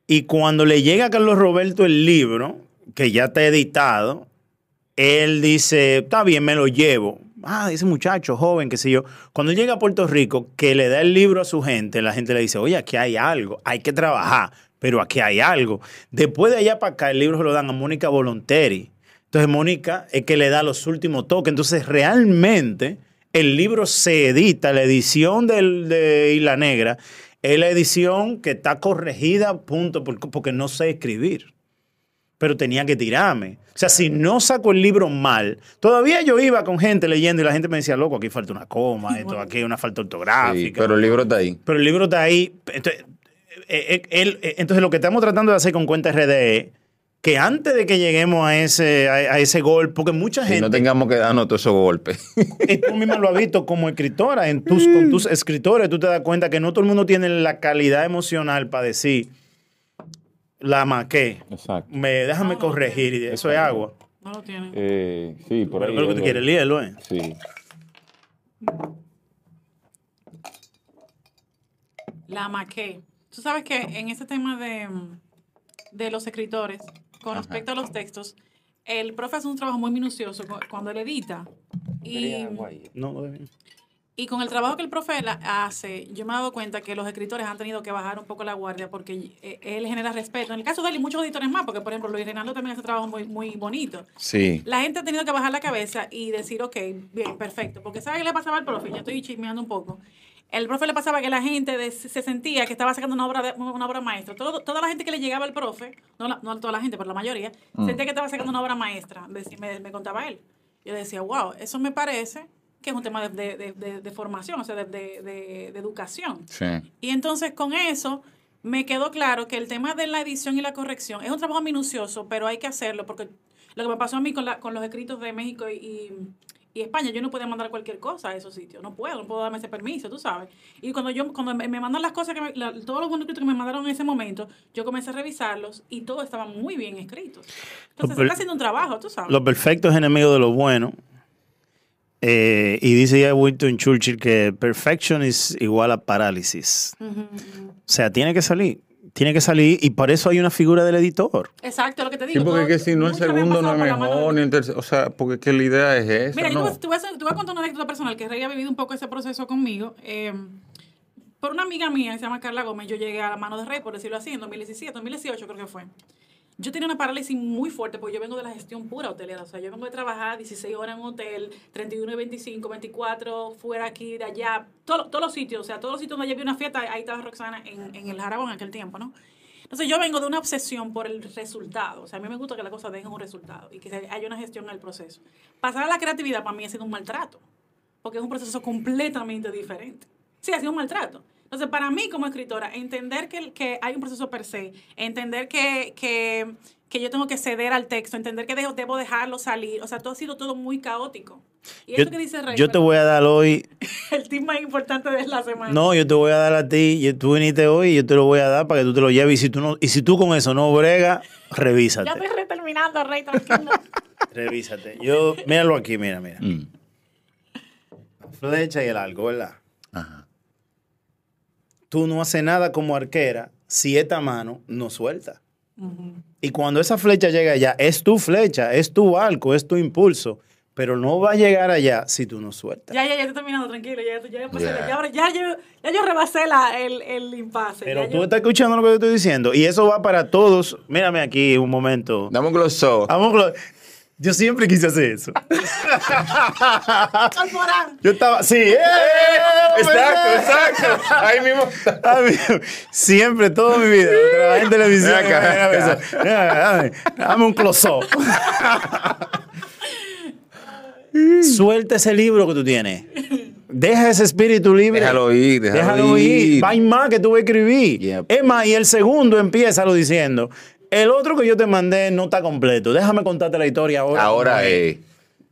Y cuando le llega a Carlos Roberto el libro, que ya está editado, él dice, está bien, me lo llevo. Ah, ese muchacho joven, qué sé yo. Cuando llega a Puerto Rico, que le da el libro a su gente, la gente le dice, oye, aquí hay algo, hay que trabajar, pero aquí hay algo. Después de allá para acá, el libro se lo dan a Mónica Volonteri. Entonces, Mónica es que le da los últimos toques. Entonces, realmente, el libro se edita, la edición del, de Isla Negra es la edición que está corregida, punto, por- porque no sé escribir. Pero tenía que tirarme. O sea, si no saco el libro mal, todavía yo iba con gente leyendo y la gente me decía, loco, aquí falta una coma, esto, aquí hay una falta Sí, ortográfica. pero el libro está ahí. Pero el libro está ahí. Entonces, eh, eh, eh, entonces, lo que estamos tratando de hacer con Cuenta RD es que antes de que lleguemos a ese, a, a ese gol, porque mucha Y gente, no tengamos que darnos todos esos golpes. y tú misma lo has visto como escritora, en tus, con tus escritores, tú te das cuenta que no todo el mundo tiene la calidad emocional para decir, la maqué, Exacto. me, déjame corregir, y eso es agua. No lo tienen. Eh, sí, por Pero ahí. ¿qué es lo que tú quieres, léelo, ¿eh? Sí. La maqué. Tú sabes que en ese tema de, de los escritores, con respecto a los textos, el profe hace un trabajo muy minucioso cu- cuando él edita. Y, No, no, no. y con el trabajo que el profe hace, yo me he dado cuenta que los escritores han tenido que bajar un poco la guardia porque eh, él genera respeto. En el caso de él y muchos editores más, porque por ejemplo Luis Reinaldo también hace un trabajo muy, muy bonito. Sí. La gente ha tenido que bajar la cabeza y decir, ok, bien, perfecto. Porque ¿sabe qué le pasaba al profe? Yo estoy chismeando un poco. El profe le pasaba que la gente de- se sentía que estaba sacando una obra, de- una obra maestra. Todo- toda la gente que le llegaba al profe, no, la- no toda la gente, pero la mayoría, sentía que estaba sacando una obra maestra. Me, me contaba él. Yo decía, wow, eso me parece que es un tema de, de- formación, o sea, de, de- de- de educación. Sí. Y entonces con eso me quedó claro que el tema de la edición y la corrección es un trabajo minucioso, pero hay que hacerlo porque lo que me pasó a mí con, la- con los escritos de México y, y- y España, yo no podía mandar cualquier cosa a esos sitios, no puedo, no puedo darme ese permiso, tú sabes. Y cuando yo cuando me, mandan las cosas, que me- la- todos los manuscritos que me mandaron en ese momento, yo comencé a revisarlos y todos estaban muy bien escritos. Entonces se está haciendo un trabajo, tú sabes. Lo perfecto es enemigo de lo bueno. Eh, y dice ya Winston Churchill que perfection es igual a parálisis. O sea, tiene que salir. Tiene que salir y por eso hay una figura del editor. Exacto, lo que te Sí, digo. porque todo- es que si no había segundo no es mejor, ni el tercero. O sea, porque es que la idea es esa. Mira, yo te ¿no? voy, te voy a te voy a contar una anécdota personal que Rey ha vivido un poco ese proceso conmigo. Eh, por una amiga mía que se llama Carla Gómez, yo llegué a la mano de Rey, por decirlo así, en 2017, 2018 creo que fue. Yo tenía una parálisis muy fuerte porque yo vengo de la gestión pura hotelera. O sea, yo vengo de trabajar 16 horas en un hotel, 31 y 25, 24, fuera aquí, de allá, todo- todos los sitios. O sea, todos los sitios donde vi una fiesta, ahí estaba Roxana en, en el Jarabón en aquel tiempo, ¿no? Entonces yo vengo de una obsesión por el resultado. O sea, a mí me gusta que las cosas dejen un resultado y que haya una gestión en el proceso. Pasar a la creatividad para mí ha sido un maltrato, porque es un proceso completamente diferente. Sí, ha sido un maltrato. Entonces, para mí como escritora, entender que, que hay un proceso per se, entender que, que, que yo tengo que ceder al texto, entender que dejo- debo dejarlo salir, o sea, todo ha sido todo muy caótico. Y Yo, eso que dice Rey, yo te voy a dar hoy. el tip más importante de la semana. No, yo te voy a dar a ti. Tú viniste hoy y yo te lo voy a dar para que tú te lo lleves. Y si tú, no, y si tú con eso no bregas, Ya revísate. estoy reterminando, Rey, tranquilo. Revísate. Yo, míralo aquí, mira, mira. Mm. Flecha y el algo, ¿verdad? Ajá. Tú no haces nada como arquera si esta mano no suelta. Y cuando esa flecha llega allá, es tu flecha, es tu arco, es tu impulso. Pero no va a llegar allá si tú no sueltas. Ya, ya, ya estoy terminando, tranquilo. Ya, ya, pasé- Yeah. ya, ahora- ya yo, ya yo rebasé la, el, el impasse. Pero ya tú yo- estás escuchando lo que te estoy diciendo. Y eso va para todos. Mírame aquí un momento. Dame un close-up. Vamos, Clo- Yo siempre quise hacer eso. Yo estaba, sí. ¡eh! Exacto, exacto. Ahí mismo. Amigo, siempre, toda mi vida, trabajé en televisión. Acá, dame, dame un close-up. Suelta ese libro que tú tienes. Deja ese espíritu libre. Déjalo ir, déjalo Déjalo ir. ir. Hay más que tú vas a escribir. Yep. Es más, y el segundo empieza lo diciendo. El otro que yo te mandé no está completo. Déjame contarte la historia ahora. Ahora ¿Cómo es? es.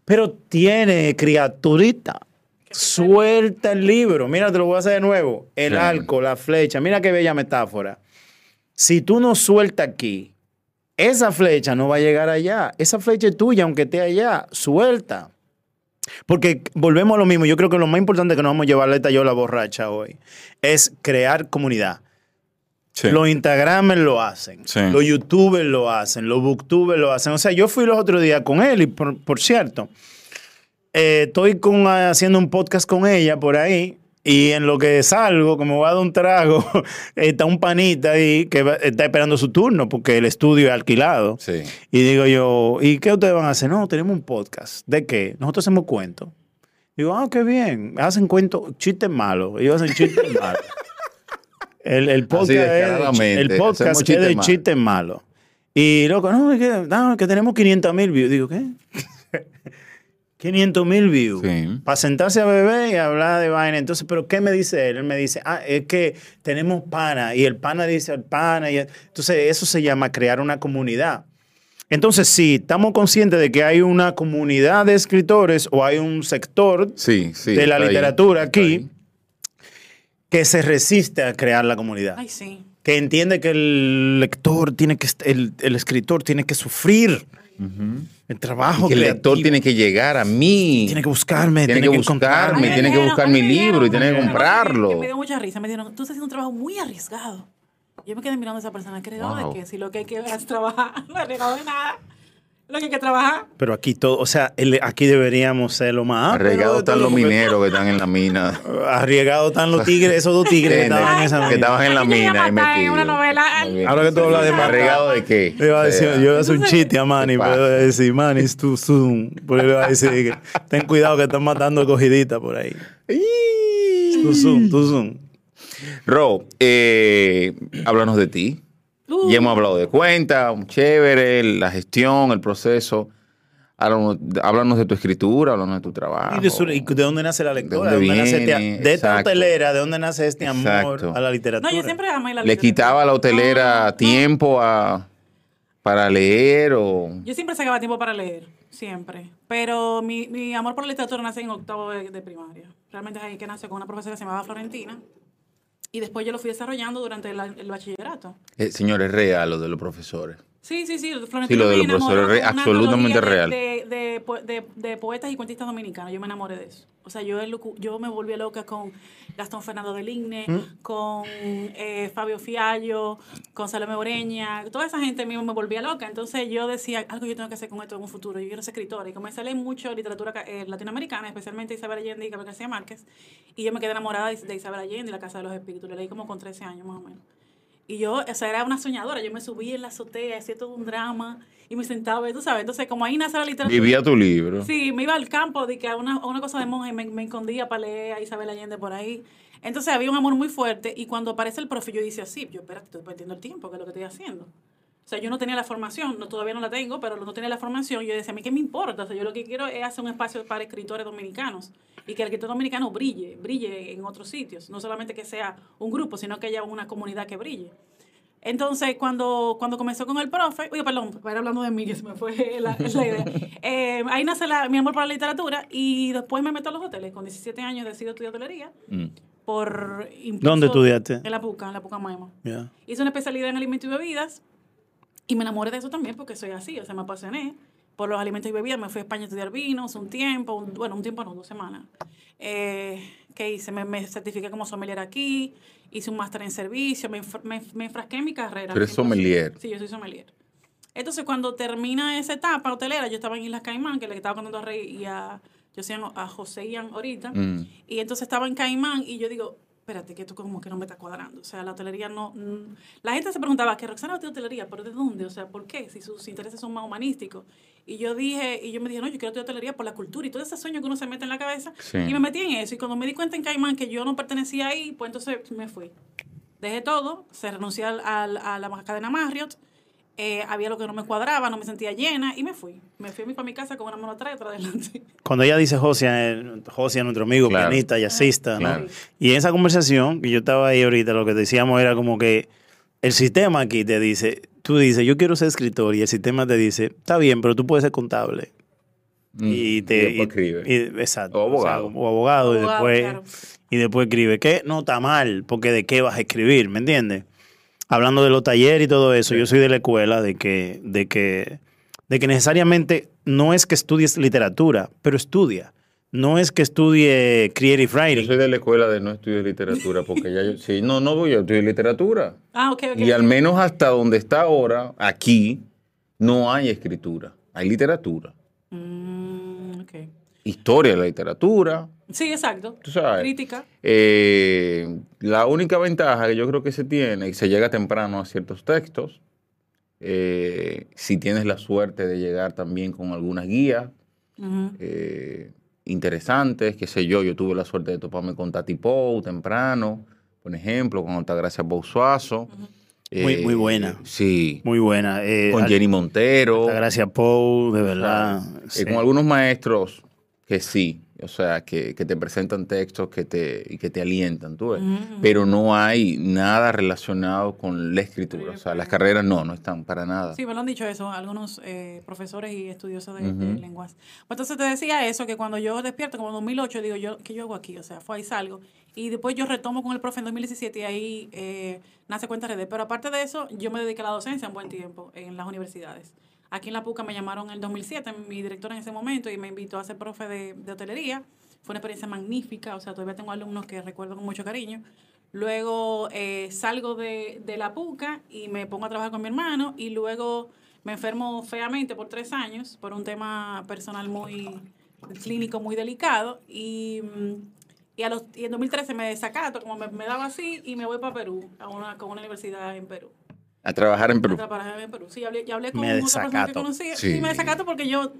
Pero tiene criaturita. Suelta el libro. Mira, te lo voy a hacer de nuevo. El Sí. arco, la flecha. Mira qué bella metáfora. Si tú no sueltas aquí, esa flecha no va a llegar allá. Esa flecha es tuya, aunque esté allá. Suelta. Porque volvemos a lo mismo. Yo creo que lo más importante que nos vamos a llevar la la borracha hoy es crear comunidad. Sí. Los Instagramers lo hacen, Sí. los YouTubers lo hacen, los Booktubers lo hacen. O sea, yo fui los otros días con él y por, por cierto, eh, estoy con, haciendo un podcast con ella por ahí y en lo que salgo, que me voy a dar un trago, está un panita ahí que va- está esperando su turno porque el estudio es alquilado. Sí. Y digo yo, ¿y qué ustedes van a hacer? No, tenemos un podcast. ¿De qué? Nosotros hacemos cuentos. Digo, ah, qué bien. Hacen cuentos, chistes malos. Ellos hacen chistes malos. El, el podcast, es, el podcast es de chistes malos. Y loco, no, es que, no, es que tenemos 500 mil views. Digo, ¿qué? 500 mil views. Sí. Para sentarse a beber y hablar de vaina. Entonces, ¿pero qué me dice él? Él me dice, ah, es que tenemos pana. Y el pana dice al pana. Y entonces, eso se llama crear una comunidad. Entonces, sí, estamos conscientes de que hay una comunidad de escritores o hay un sector Sí, sí. de la ahí, literatura está aquí ahí. Que se resiste a crear la comunidad. Ay, sí. Que entiende que el lector tiene que, el, el escritor tiene que sufrir el trabajo. Que el lector tiene que llegar a mí. Tiene que buscarme, Tiene tiene, que que buscarme, tiene me que buscar mi libro y tiene que comprarlo. Que me dio mucha risa. Me dijeron, tú estás haciendo un trabajo muy arriesgado. Yo me quedé mirando a esa persona. ¿Arriesgado Wow. de qué? Si lo que hay que es trabajar, no arriesgado de nada. Lo que hay que trabajar. Pero aquí todo, o sea, el- aquí deberíamos ser lo más. de están los mineros que están en la mina. Arriesgados están los tigres, esos dos tigres que estaban en esa que mina. estaban en la mina y en una metidos. novela. Ahora que tú hablas de matar. ¿Arregado de qué? Le iba a decir, yo iba a hacer un chiste a Manny, ¿Qué pero iba a decir, Manny, es tu zoom. Pero le iba a decir, que, ten cuidado que están matando cogidita por ahí. Tu zoom, tu zoom. Ro, eh, háblanos de ti. Uh, Ya hemos hablado de cuenta, un chévere, la gestión, el proceso. Háblanos, háblanos de tu escritura, háblanos de tu trabajo. ¿Y de, su- y de dónde nace la lectura? ¿De ¿De, dónde dónde nace este- de esta hotelera, ¿de dónde nace este amor Exacto. a la literatura? No, yo siempre amé la ¿Le literatura. quitaba a la hotelera No, no. tiempo a, para leer o...? Yo siempre sacaba tiempo para leer, siempre. Pero mi, mi amor por la literatura nace en octavo de, de primaria. Realmente es ahí que nació con una profesora que se llamaba Florentina. Y después yo lo fui desarrollando durante el, bachillerato. Eh, señor, es real lo de los profesores. Sí, sí, sí. Florentina Sí, lo de me los enamoró profesores, con una absolutamente real. De, de, de po- de- de poetas y cuentistas dominicanos. Yo me enamoré de eso. O sea, yo, yo me volví loca con Gastón Fernando del Igne, ¿Mm? con eh, Fabio Fiallo, con Salome Oreña. Toda esa gente mismo me volvía loca. Entonces yo decía, algo yo tengo que hacer con esto en un futuro. Yo quiero ser escritora. Y comencé a leer mucho literatura eh, latinoamericana, especialmente Isabel Allende y Gabriel García Márquez. Y yo me quedé enamorada de, Isabel Allende y La Casa de los Espíritus. Le leí como con 13 años más o menos. Y yo, o sea, era una soñadora. Yo me subí en la azotea, hacía todo un drama y me sentaba, tú sabes. Entonces, como ahí nace la literatura. Vivía tu libro. Sí, me iba al campo de que a una, a una cosa de monja y me, me escondía para leer a Isabel Allende por ahí. Entonces había un amor muy fuerte y cuando aparece el profe yo dice así, yo espérate, estoy perdiendo el tiempo, que es lo que estoy haciendo. O sea, yo no tenía la formación, no, todavía no la tengo, pero no tenía la formación. Yo decía, a mí qué me importa, o sea, yo lo que quiero es hacer un espacio para escritores dominicanos y que el escritor dominicano brille, brille en otros sitios, no solamente que sea un grupo, sino que haya una comunidad que brille. Entonces, cuando, cuando comenzó con el profe, oye, perdón, para hablando de mí, que se me fue la, la idea. Eh, ahí nace la- mi amor por la literatura y después me meto a los hoteles. Con 17 años decido estudiar hotelería Mm. por impulso- ¿Dónde estudiaste? En la PUCA, en la PUCA Maima. Ya. Hice una especialidad en alimentos y bebidas y me enamoré de eso también porque soy así, o sea, me apasioné por los alimentos y bebidas. Me fui a España a estudiar vinos un tiempo, un- bueno, un tiempo no, dos semanas. Eh, ¿Qué hice? Me, me certifiqué como sommelier aquí, hice un máster en servicio, me, me, me enfrasqué en mi carrera. Tú eres 100%. sommelier. Sí, yo soy sommelier. Entonces, cuando termina esa etapa hotelera, yo estaba en Islas Caimán, que le estaba contando a Rey y a, yo sé, a José Ian ahorita. Mm. Y entonces estaba en Caimán y yo digo, espérate, que esto como que no me está cuadrando. O sea, la hotelería no... mm. La gente se preguntaba, que Roxana va a hotelería, pero ¿de dónde? O sea, ¿por qué? Si sus intereses son más humanísticos. Y yo dije, y yo me dije, no, yo quiero estudiar hotelería por la cultura y todo ese sueño que uno se mete en la cabeza. Sí. Y me metí en eso. Y cuando me di cuenta en Caimán que yo no pertenecía ahí, pues entonces me fui. Dejé todo, se renuncié al- al- a la cadena Marriott eh, había lo que no me cuadraba, no me sentía llena y me fui. Me fui para mi casa con una mano atrás y otra adelante. Cuando ella dice Josia, eh, Josia, nuestro amigo, Claro. pianista, jazzista, ¿no? Claro. Y en esa conversación, que yo estaba ahí ahorita, lo que decíamos era como que el sistema aquí te dice, tú dices, yo quiero ser escritor, y el sistema te dice, está bien, pero tú puedes ser contable. Mm, Y te después y- escribe. y- exacto. O abogado. O, sea, o abogado, y después claro. y después escribe. Que no está mal, porque de qué vas a escribir, ¿me entiendes? Hablando de los talleres y todo eso, yo soy de la escuela de que, de que, de que necesariamente no es que estudies literatura, pero estudia. No es que estudie creative Yo writing. soy de la escuela de no estudiar literatura, porque ya yo, sí, no, no voy a estudiar literatura. Ah, ok, ok. Y al menos hasta donde está ahora, aquí, no hay escritura, hay literatura. Mm, ok. Historia de la literatura, Sí, exacto. tú sabes. Crítica. Eh, la única ventaja que yo creo que se tiene, y se llega temprano a ciertos textos, eh, si tienes la suerte de llegar también con algunas guías eh, interesantes, qué sé yo, yo tuve la suerte de toparme con Tati Pou temprano, por ejemplo, con Altagracia Bousuazo. Muy- muy buena. Sí, Muy buena. Eh, con Jenny Montero. Gracias, Poe, de verdad. Eh, sí. con algunos maestros que sí, o sea, que, que te presentan textos que te, y que te alientan, tú ves. Pero no hay nada relacionado con la escritura. O sea, las carreras no, no están para nada. Sí, me lo han dicho eso algunos eh, profesores y estudiosos de, de Ujú. lenguas. Pues entonces te decía eso, que cuando yo despierto, como en 2008, digo, yo, ¿qué yo hago aquí? O sea, fue ahí salgo. Y después yo retomo con el profe en 2017 y ahí eh, nace Cuenta Redes. Pero aparte de eso, yo me dediqué a la docencia un buen tiempo en las universidades. Aquí en La Puca me llamaron en el 2007, mi directora en ese momento, y me invitó a ser profe de, de hotelería. Fue una experiencia magnífica, o sea, todavía tengo alumnos que recuerdo con mucho cariño. Luego eh, salgo de, de la puca y me pongo a trabajar con mi hermano y luego me enfermo feamente por tres años por un tema personal muy clínico, muy delicado y, y, a los, y en 2013 me desacato, como me, me daba así y me voy para Perú, a una, con una universidad en Perú. A trabajar en Perú. A trabajar en Perú. Sí, hablé, ya hablé con Me otra persona que desacato. conocí. Sí. Sí. me desacato porque yo...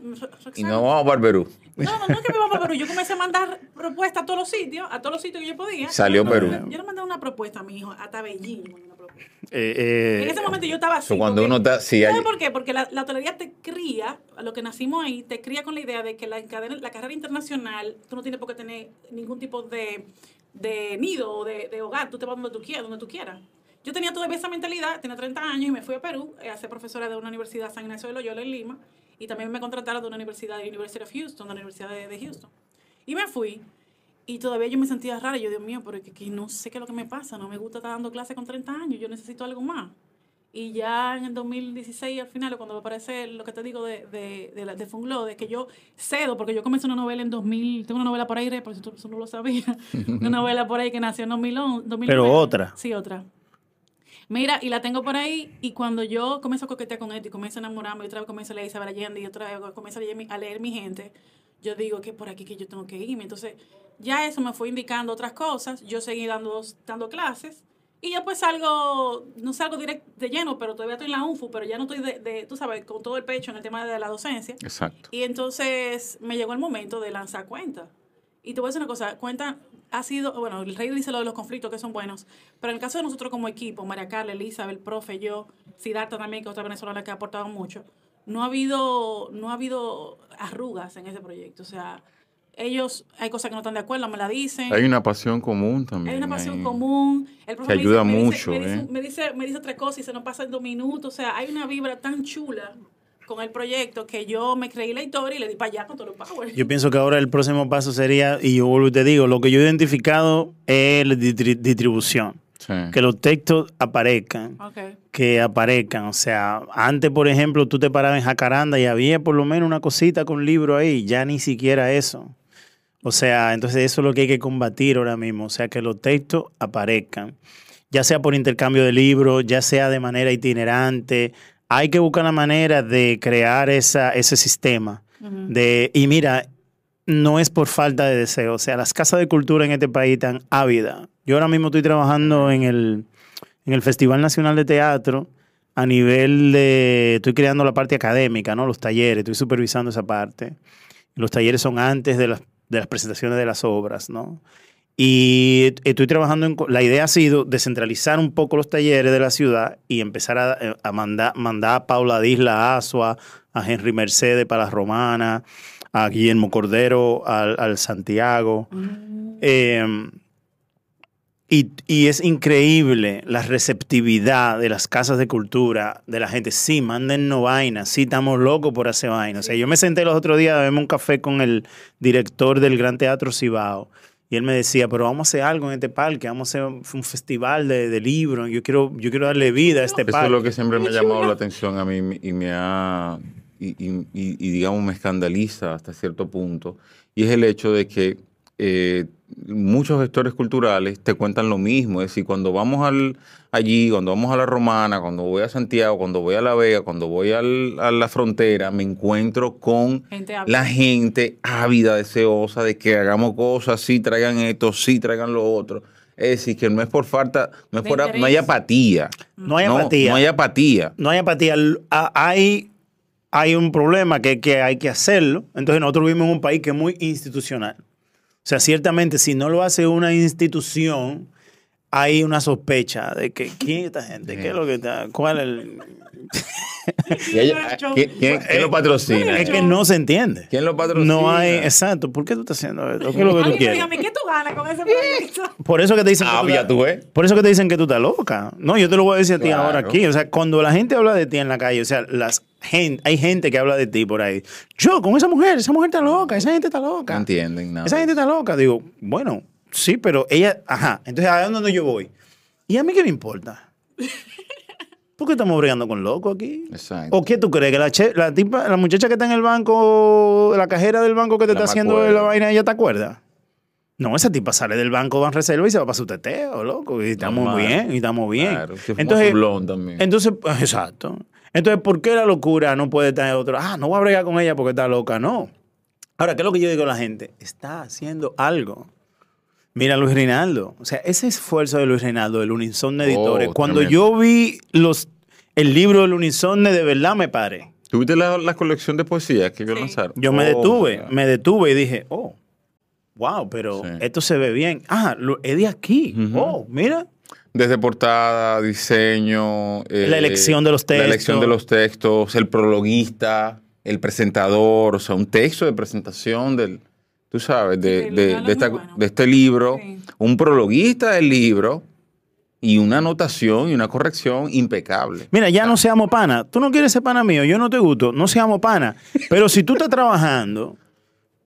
Y no vamos para Perú. No, no, no es que me vamos para Perú. Yo comencé a mandar propuestas a todos los sitios, a todos los sitios que yo podía. Salió Yo- Perú. Yo le mandé una propuesta a mi hijo, una propuesta. Eh, eh, En ese momento yo estaba así. Cuando porque- uno está- sí, ¿Sabes hay- por qué? Porque la, la hotelería te cría, a lo que nacimos ahí, te cría con la idea de que la, cadena- la carrera internacional, tú no tienes por qué tener ningún tipo de, de nido o de, de hogar, tú te vas donde tú quieras, donde tú quieras. Yo tenía todavía esa mentalidad, tenía 30 años y me fui a Perú eh, a ser profesora de una universidad San Ignacio de Loyola en Lima y también me contrataron de una universidad de University of Houston, de la Universidad de, de Houston. Y me fui y todavía yo me sentía rara. Yo, Dios mío, pero que, que no sé qué es lo que me pasa. No me gusta estar dando clases con 30 años. Yo necesito algo más. Y ya en el 2016, al final, cuando aparece lo que te digo de, de, de, la- de Funglo, de que yo cedo, porque yo comencé una novela en 2000, tengo una novela por ahí, por si tú no lo sabías, una novela por ahí que nació en 2011. 2009. Pero otra. Sí, otra. Mira, y la tengo por ahí, y cuando yo comienzo a coquetear con esto y comienzo a enamorarme, y otra vez comienzo a leer Isabel Allende, y otra vez comienzo a leer, a leer mi gente, yo digo que por aquí que yo tengo que irme. Entonces, ya eso me fue indicando otras cosas, yo seguí dando, dando clases, y yo pues salgo, no salgo directo de lleno, pero todavía estoy en la UNFU, pero ya no estoy de, de, tú sabes, con todo el pecho en el tema de la docencia. Exacto. Y entonces me llegó el momento de lanzar cuenta. Y te voy a decir una cosa, cuenta ha sido, bueno, el rey dice lo de los conflictos que son buenos, pero en el caso de nosotros como equipo, María Carla, Elizabeth, el profe, yo, Siddhartha también, que es otra venezolana que ha aportado mucho, no ha habido, no ha habido arrugas en ese proyecto. O sea, ellos, hay cosas que no están de acuerdo, me la dicen. Hay una pasión común también. Hay una pasión común. El profe Que me ayuda dice- me dice- mucho, Me dice, ¿eh? me, dice, me dice otra cosa y se nos pasa en dos minutos. O sea, hay una vibra tan chula con el proyecto que yo me creí la historia y le di para allá con todos los power. Yo pienso que ahora el próximo paso sería, y yo vuelvo y te digo, lo que yo he identificado es la distri- distribución. Sí. Que los textos aparezcan, que aparezcan. O sea, antes, por ejemplo, tú te parabas en Jacaranda y había por lo menos una cosita con libro ahí, ya ni siquiera eso. O sea, entonces eso es lo que hay que combatir ahora mismo. O sea, que los textos aparezcan, ya sea por intercambio de libros, ya sea de manera itinerante. Hay que buscar la manera de crear esa, ese sistema. de, y mira, no es por falta de deseo. O sea, las casas de cultura en este país están ávidas. Yo ahora mismo estoy trabajando en el, en el Festival Nacional de Teatro a nivel de, estoy creando la parte académica, ¿no? Los talleres, estoy supervisando esa parte. Los talleres son antes de las, de las presentaciones de las obras, ¿no? Y estoy trabajando en... La idea ha sido descentralizar un poco los talleres de la ciudad y empezar a, a mandar, mandar a Paula Disla a Asua, a Henry Mercedes para la Romana, a Guillermo Cordero al, al Santiago. Eh, y, y es increíble la receptividad de las casas de cultura, de la gente. Sí, mándennos vainas, sí, estamos locos por hacer vainas. O sea, yo me senté los otros días a beberme un café con el director del Gran Teatro Cibao. Y él me decía, pero vamos a hacer algo en este parque, vamos a hacer un, festival de, de libros. Yo quiero, yo quiero darle vida a este Eso parque. es lo que siempre me ha llamado la atención a mí y me ha, y, y- y- y, digamos, me escandaliza hasta cierto punto. Y es el hecho de que eh, muchos gestores culturales te cuentan lo mismo. Es decir, cuando vamos al, allí, cuando vamos a la Romana, cuando voy a Santiago, cuando voy a La Vega, cuando voy al- a la frontera, me encuentro con Gente la gente ávida, deseosa de que hagamos cosas, sí traigan esto, sí traigan lo otro. Es decir, que no es por falta, no es por, no hay apatía. No hay apatía. No hay apatía. no hay apatía. Hay, hay un problema que, que hay que hacerlo. Entonces nosotros vivimos en un país que es muy institucional. O sea, ciertamente si no lo hace una institución, hay una sospecha de que quién es esta gente, qué es lo que está, cuál es el... Y ella- ¿quién, quién- quién lo patrocina? Es que no se entiende. ¿Quién lo patrocina? No hay, exacto. ¿Por qué tú estás haciendo esto? ¿Qué es lo que tú quieres? dígame, ¿qué tú ganas con ese proyecto? Por eso que te dicen Ah, que tú ya estás- tú ves. Por eso que te dicen que tú estás loca. No, yo te lo voy a decir a ti Claro. ahora aquí. O sea, cuando la gente habla de ti en la calle, o sea, las gen- hay gente que habla de ti por ahí. Yo, con esa mujer, esa mujer está loca, esa gente está loca. No entienden nada. Esa gente está loca. Digo, bueno, sí, pero ella, ajá. Entonces, ¿a dónde yo voy? ¿Y a mí qué me importa? ¿Por qué estamos bregando con locos aquí? Exacto. ¿O qué tú crees? ¿Que la, che- la tipa, la muchacha que está en el banco, la cajera del banco que te está haciendo acuerdo. la vaina, ella te acuerda? No, esa tipa sale del banco, van reserva y se va para su teteo, loco. Y estamos Normal. bien, y estamos bien. Claro, que entonces, también. entonces, pues, exacto. Entonces, ¿por qué la locura no puede tener otro? Ah, no voy a bregar con ella porque está loca. No. Ahora, ¿qué es lo que yo digo a la gente? Está haciendo algo. Mira, Luis Reinaldo. O sea, ese esfuerzo de Luis Reinaldo, del Unisonne Editores, Oh, cuando tremendo. yo vi los, el libro del Unisonne, de verdad me paré. ¿Tuviste la, la colección de poesía que Sí. lanzaron? Yo me Oh, detuve, me detuve y dije, oh, wow, pero Sí. esto se ve bien. Ah, lo- es de aquí. Oh, mira. Desde portada, diseño. eh, La elección de los La elección textos. de los textos, el prologuista, el presentador, o sea, un texto de presentación del, tú sabes, de, de- de esta- bueno. de este libro, Sí. un prologuista del libro y una anotación y una corrección impecable. Mira, ya no seamos pana. Tú no quieres ser pana mío, yo no te gusto, no seamos pana. Pero si tú estás trabajando,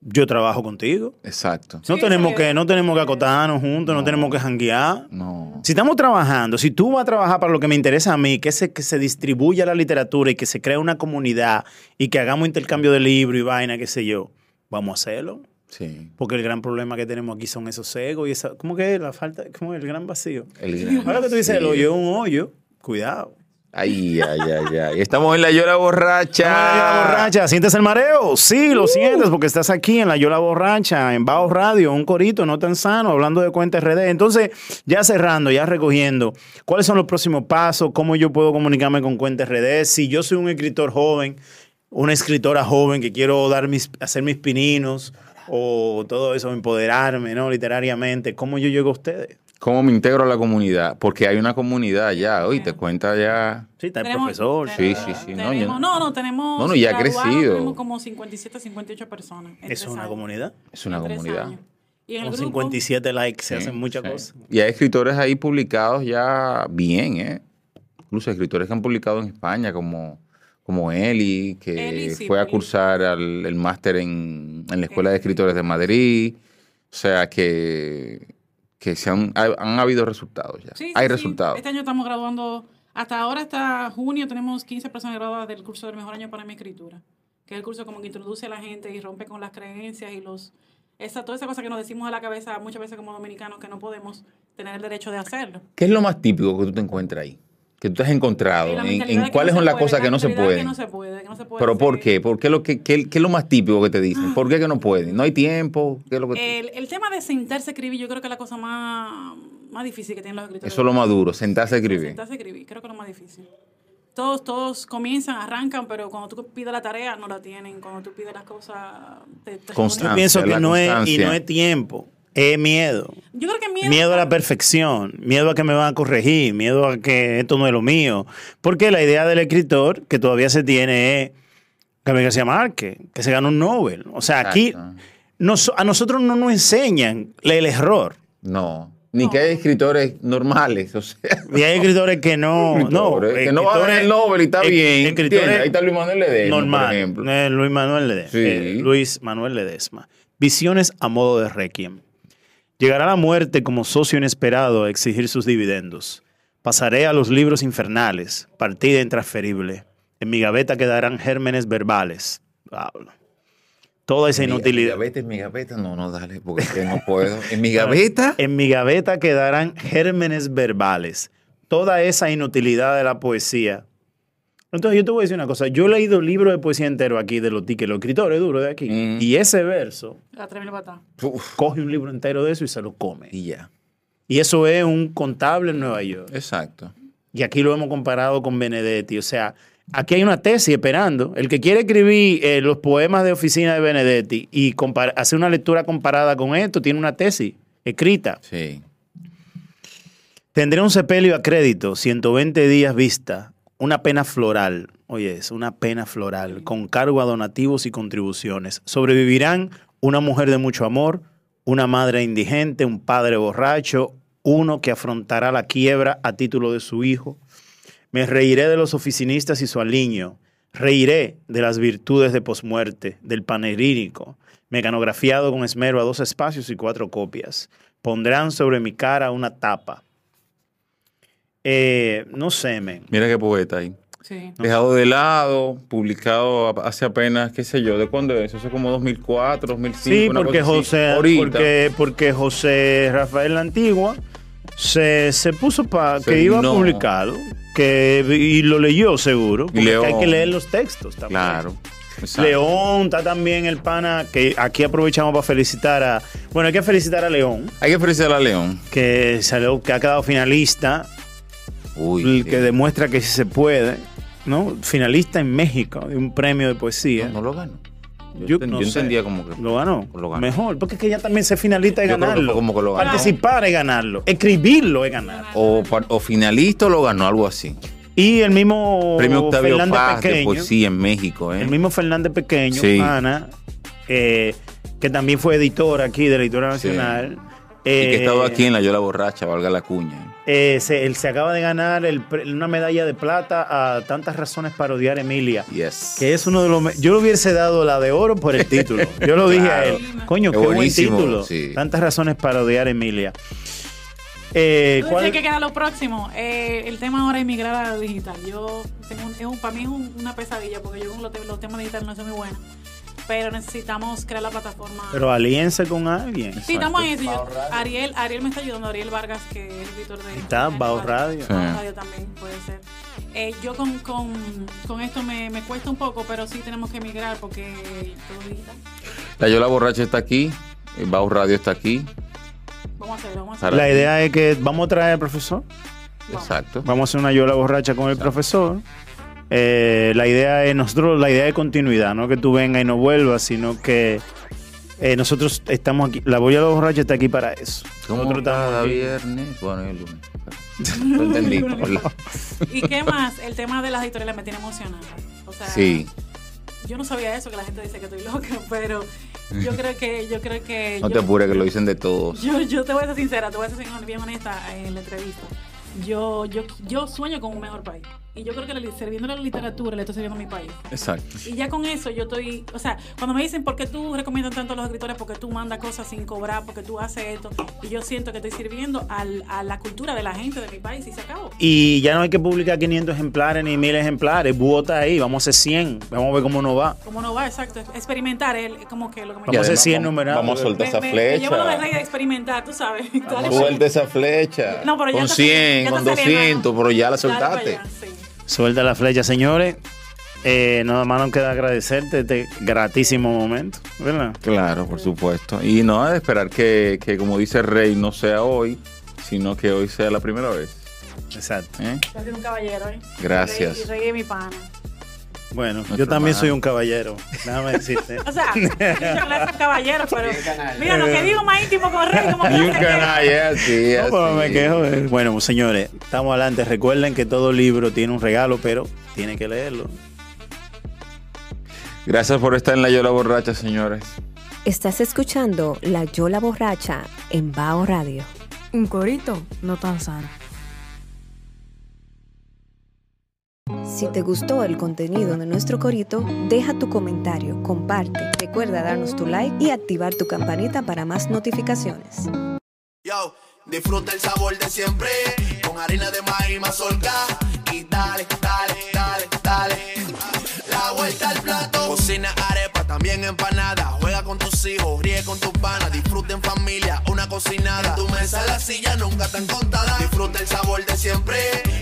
yo trabajo contigo. Exacto. No Sí, tenemos sí. que, no tenemos que acotarnos juntos, no, tenemos que janguear. No. Si estamos trabajando, si tú vas a trabajar para lo que me interesa a mí, que se, que se distribuya la literatura y que se crea una comunidad y que hagamos intercambio de libros y vaina, qué sé yo, vamos a hacerlo. Sí. Porque el gran problema que tenemos aquí son esos egos y esa. ¿Cómo que es la falta? ¿Cómo es el gran vacío? El gran Ahora que tú dices el hoyo es un hoyo, cuidado. Ay, ay, ay, ay. Estamos en la llora borracha. Estamos en la Yola borracha, ¿sientes el mareo? Sí, lo sientes porque estás aquí en la Yola borracha, en Bajo Radio, un corito no tan sano, hablando de cuenta RD. Entonces, ya cerrando, ya recogiendo, ¿cuáles son los próximos pasos? ¿Cómo yo puedo comunicarme con cuenta RD? Si yo soy un escritor joven, una escritora joven que quiero dar mis, hacer mis pininos o todo eso, empoderarme, ¿no? Literariamente, ¿cómo yo llego a ustedes? ¿Cómo me integro a la comunidad? Porque hay una comunidad ya, hoy te cuenta ya. Sí, está el Tenemos- profesor. Sí, sí, sí. No, yo- no, no, tenemos. No, no, ya ha crecido. Tenemos como 57, 58 personas. Es una años. comunidad. Es una En comunidad. Y en Con grupo, 57 likes se Sí, hacen muchas sí. cosas. Y hay escritores ahí publicados ya bien, ¿eh? Incluso escritores que han publicado en España, como, como Eli, que Eli, sí, fue a cursar al- el máster en, en la Escuela de Escritores de Madrid. O sea, que, que se han, ha- han habido resultados ya. Sí, hay sí. resultados. Este año estamos graduando, hasta ahora, hasta junio, tenemos 15 personas graduadas del curso del mejor año para mi escritura, que es el curso como que introduce a la gente y rompe con las creencias y los esa, toda esa cosa que nos decimos a la cabeza muchas veces como dominicanos que no podemos tener el derecho de hacerlo. ¿Qué es lo más típico que tú te encuentras ahí? Que tú te has encontrado. ¿En, cuáles no son las cosas la que no se pueden? Que no se puede, que no se puede ¿Pero por qué? ¿Por qué, lo que, qué, qué es lo más típico que te dicen? ¿Por qué que no pueden? ¿No hay tiempo? ¿Qué es lo que El, el tema de sentarse a escribir, yo creo que es la cosa más, más difícil que tienen los escritores. Eso es lo más duro, sentarse a escribir. Sentarse a escribir, creo que es lo más difícil. Todos, todos comienzan, arrancan, pero cuando tú pides la tarea, no la tienen. Cuenen tú pides las cosas, te, te Constancia. Yo pienso que no es, y no es tiempo, Es miedo. Yo creo que miedo. Miedo a la perfección, miedo a que me van a corregir, miedo a que esto no es lo mío. Porque la idea del escritor que todavía se tiene es Gabriel García Márquez, que se ganó un Nobel. O sea, aquí nos- a nosotros no nos enseñan el error. No. Ni que hay escritores normales, o sea. Y hay escritores que no. no escritores que no van el Nobel y está es- bien. escritores. Ahí está Luis Manuel Ledesma, normal, por ejemplo. eh, Luis Manuel Ledesma. Sí. eh, Luis Manuel Ledesma. Visiones a modo de requiem. Llegará la muerte como socio inesperado a exigir sus dividendos. Pasaré a los libros infernales, partida intransferible. En mi gaveta quedarán gérmenes verbales. Pablo. Toda esa inutilidad. Mi gaveta, en mi gaveta, no, no, dale, porque es que no puedo. En mi gaveta, En mi gaveta quedarán gérmenes verbales. Toda esa inutilidad de la poesía. Entonces yo te voy a decir una cosa. Yo he leído libros de poesía entero aquí de los tiques, los escritores duros de aquí. Mm. Y ese verso La uf, coge un libro entero de eso y se lo come. y ya. Y eso es un contable en Nueva York. Exacto. Y aquí lo hemos comparado con Benedetti. O sea, aquí hay una tesis esperando. El que quiere escribir eh, los poemas de oficina de Benedetti y hacer una lectura comparada con esto, tiene una tesis escrita. Sí. Tendré un sepelio a crédito, 120 días vista, una pena floral, oye, es una pena floral, con cargo a donativos y contribuciones. Sobrevivirán una mujer de mucho amor, una madre indigente, un padre borracho, uno que afrontará la quiebra a título de su hijo. Me reiré de los oficinistas y su aliño, reiré de las virtudes de posmuerte, del panerínico, mecanografiado con esmero a dos espacios y cuatro copias. Pondrán sobre mi cara una tapa. Eh, no sé, men. Mira qué poeta ahí. Sí. Dejado de lado, publicado hace apenas, qué sé yo, ¿de cuándo es? Eso es como 2004, 2005. Sí, una porque. José, porque, porque José Rafael la Antigua se, se puso para que iba publicarlo que, y lo leyó seguro. Porque León. hay que leer los textos también. Claro. exacto. León, está también el pana, que aquí aprovechamos para felicitar a... Bueno, hay que felicitar a León, Hay que felicitar a León. que, salió, que ha quedado finalista, Uy. el sí. que demuestra que sí se puede, ¿no? Finalista en México de un premio de poesía. No, no lo ganó. Yo, Yo enten- no yo sé. entendía como que. Lo ganó. Lo ganó. Mejor, porque es que ya también ser finalista es ganarlo. fue como que lo ganó. Participar es ganarlo. Escribirlo es ganar. O, o finalista o lo ganó, algo así. Y el mismo Premio Octavio Fernández Paz de Pequeño. poesía en México, ¿eh? El mismo Fernández Pequeño, Sí. Ana, eh, que también fue editor aquí de la Editora Sí. Nacional. y que eh, estaba aquí en la Yola Borracha, valga la cuña. Eh, se, él se acaba de ganar el una medalla de plata a tantas razones para odiar a Emilia. Yes. Que es uno de los. Yo le hubiese dado la de oro por el título. Yo lo dije a él. Coño, Qué qué, buen título. sí. Tantas razones para odiar a Emilia. Eh, ¿cuál- que queda lo próximo. Eh, el tema ahora es migrar a lo digital. Yo tengo un, es un- para mí es un- una pesadilla porque yo con los, los temas digitales no soy muy buena. Pero necesitamos crear la plataforma. Pero aliense con alguien. sí, estamos en eso. Yo- Ariel, Ariel me está ayudando, Ariel Vargas, que es editor de. Está, Bao Radio. Sí. Bao Radio también puede ser. Eh, yo con, con, con esto me, me cuesta un poco, pero sí tenemos que migrar porque todo digital. La Yola Borracha está aquí. El Bau Radio está aquí. Vamos a hacerlo, vamos a hacerlo. La idea es que vamos a traer al profesor. Exacto. Vamos a hacer una yola borracha con el profesor. Eh, la idea es nosotros, la idea de continuidad, no que tú vengas y no vuelvas, sino que eh, nosotros estamos aquí. La yola borracha está aquí para eso. Como Nosotros estamos cada aquí. viernes. Bueno, el lunes. Lo entendí. ¿Y qué más? El tema de las editoriales me tiene emocionada. O sea, Sí. yo no sabía eso, que la gente dice que estoy loca, pero yo creo que, yo creo que. No yo, te apures que lo dicen de todos. yo, yo te voy a ser sincera, te voy a ser bien honesta en la entrevista. Yo, yo, yo sueño con un mejor país. Y yo creo que la, sirviendo la literatura le estoy sirviendo a mi país. Exacto. Y ya con eso yo estoy, o sea, cuando me dicen por qué tú recomiendas tanto a los escritores, porque tú mandas cosas sin cobrar, porque tú haces esto, y yo siento que estoy sirviendo al, a la cultura de la gente de mi país y se acabó. Y ya no hay que publicar 500 ejemplares ni 1000 ejemplares. Búhota ahí, vamos a hacer 100. Vamos a ver cómo nos va. Como no va, exacto, experimentar es como que lo que me Vamos a hacer además, 100 vamos- numerados. Vamos a soltar me, esa me- me llevo lo de flecha. experimentar, tú sabes. Suelta allá. esa flecha. No, pero ya con está 100, saliendo, ya con está saliendo. 200, pero ya la soltaste. allá, sí. Suelta la flecha, señores. Eh, nada más nos queda agradecerte este gratísimo momento, ¿verdad? Claro, por supuesto. Y no es de esperar que, que, como dice Rey, no sea hoy, sino que hoy sea la primera vez. Exacto. ¿eh? Un caballero, ¿eh? Gracias. Rey, rey es mi pana. Bueno, Nuestro yo también hermano. soy un caballero. Déjame decirte. O sea, yo no soy caballero, pero mira, lo que digo más íntimo con Rey, como que Y no un canalla, así, No, pero me quejo. eh. Bueno, señores, estamos adelante. Recuerden que todo libro tiene un regalo, pero tiene que leerlo. Gracias por estar en la Yola Borracha, señores. Estás escuchando La Yola Borracha en Bao Radio. Un corito no tan sano. Si te gustó el contenido de nuestro corito, deja tu comentario, comparte, recuerda darnos tu like y activar tu campanita para más notificaciones. Yo, disfruta el sabor de siempre con harina de maíz mazorca y dale, dale, dale, dale. La vuelta al plato. Cocina arepa, también empanada. Juega con tus hijos, ríe con tus panas. Disfruta en familia, una cocinada. En tu mesa la silla nunca tan contada. Disfruta el sabor de siempre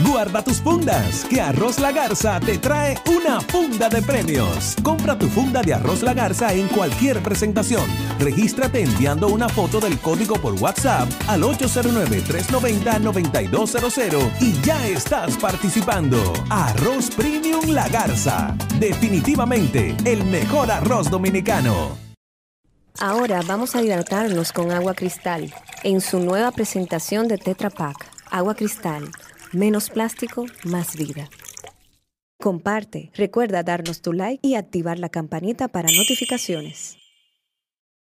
Guarda tus fundas, que Arroz La Garza te trae una funda de premios. Compra tu funda de Arroz La Garza en cualquier presentación. Regístrate enviando una foto del código por WhatsApp al 809-390-9200 y ya estás participando. Arroz Premium La Garza. Definitivamente el mejor arroz dominicano. Ahora vamos a hidratarnos con agua cristal en su nueva presentación de Tetra Pak. Agua cristal, menos plástico, más vida. Comparte, recuerda darnos tu like y activar la campanita para notificaciones.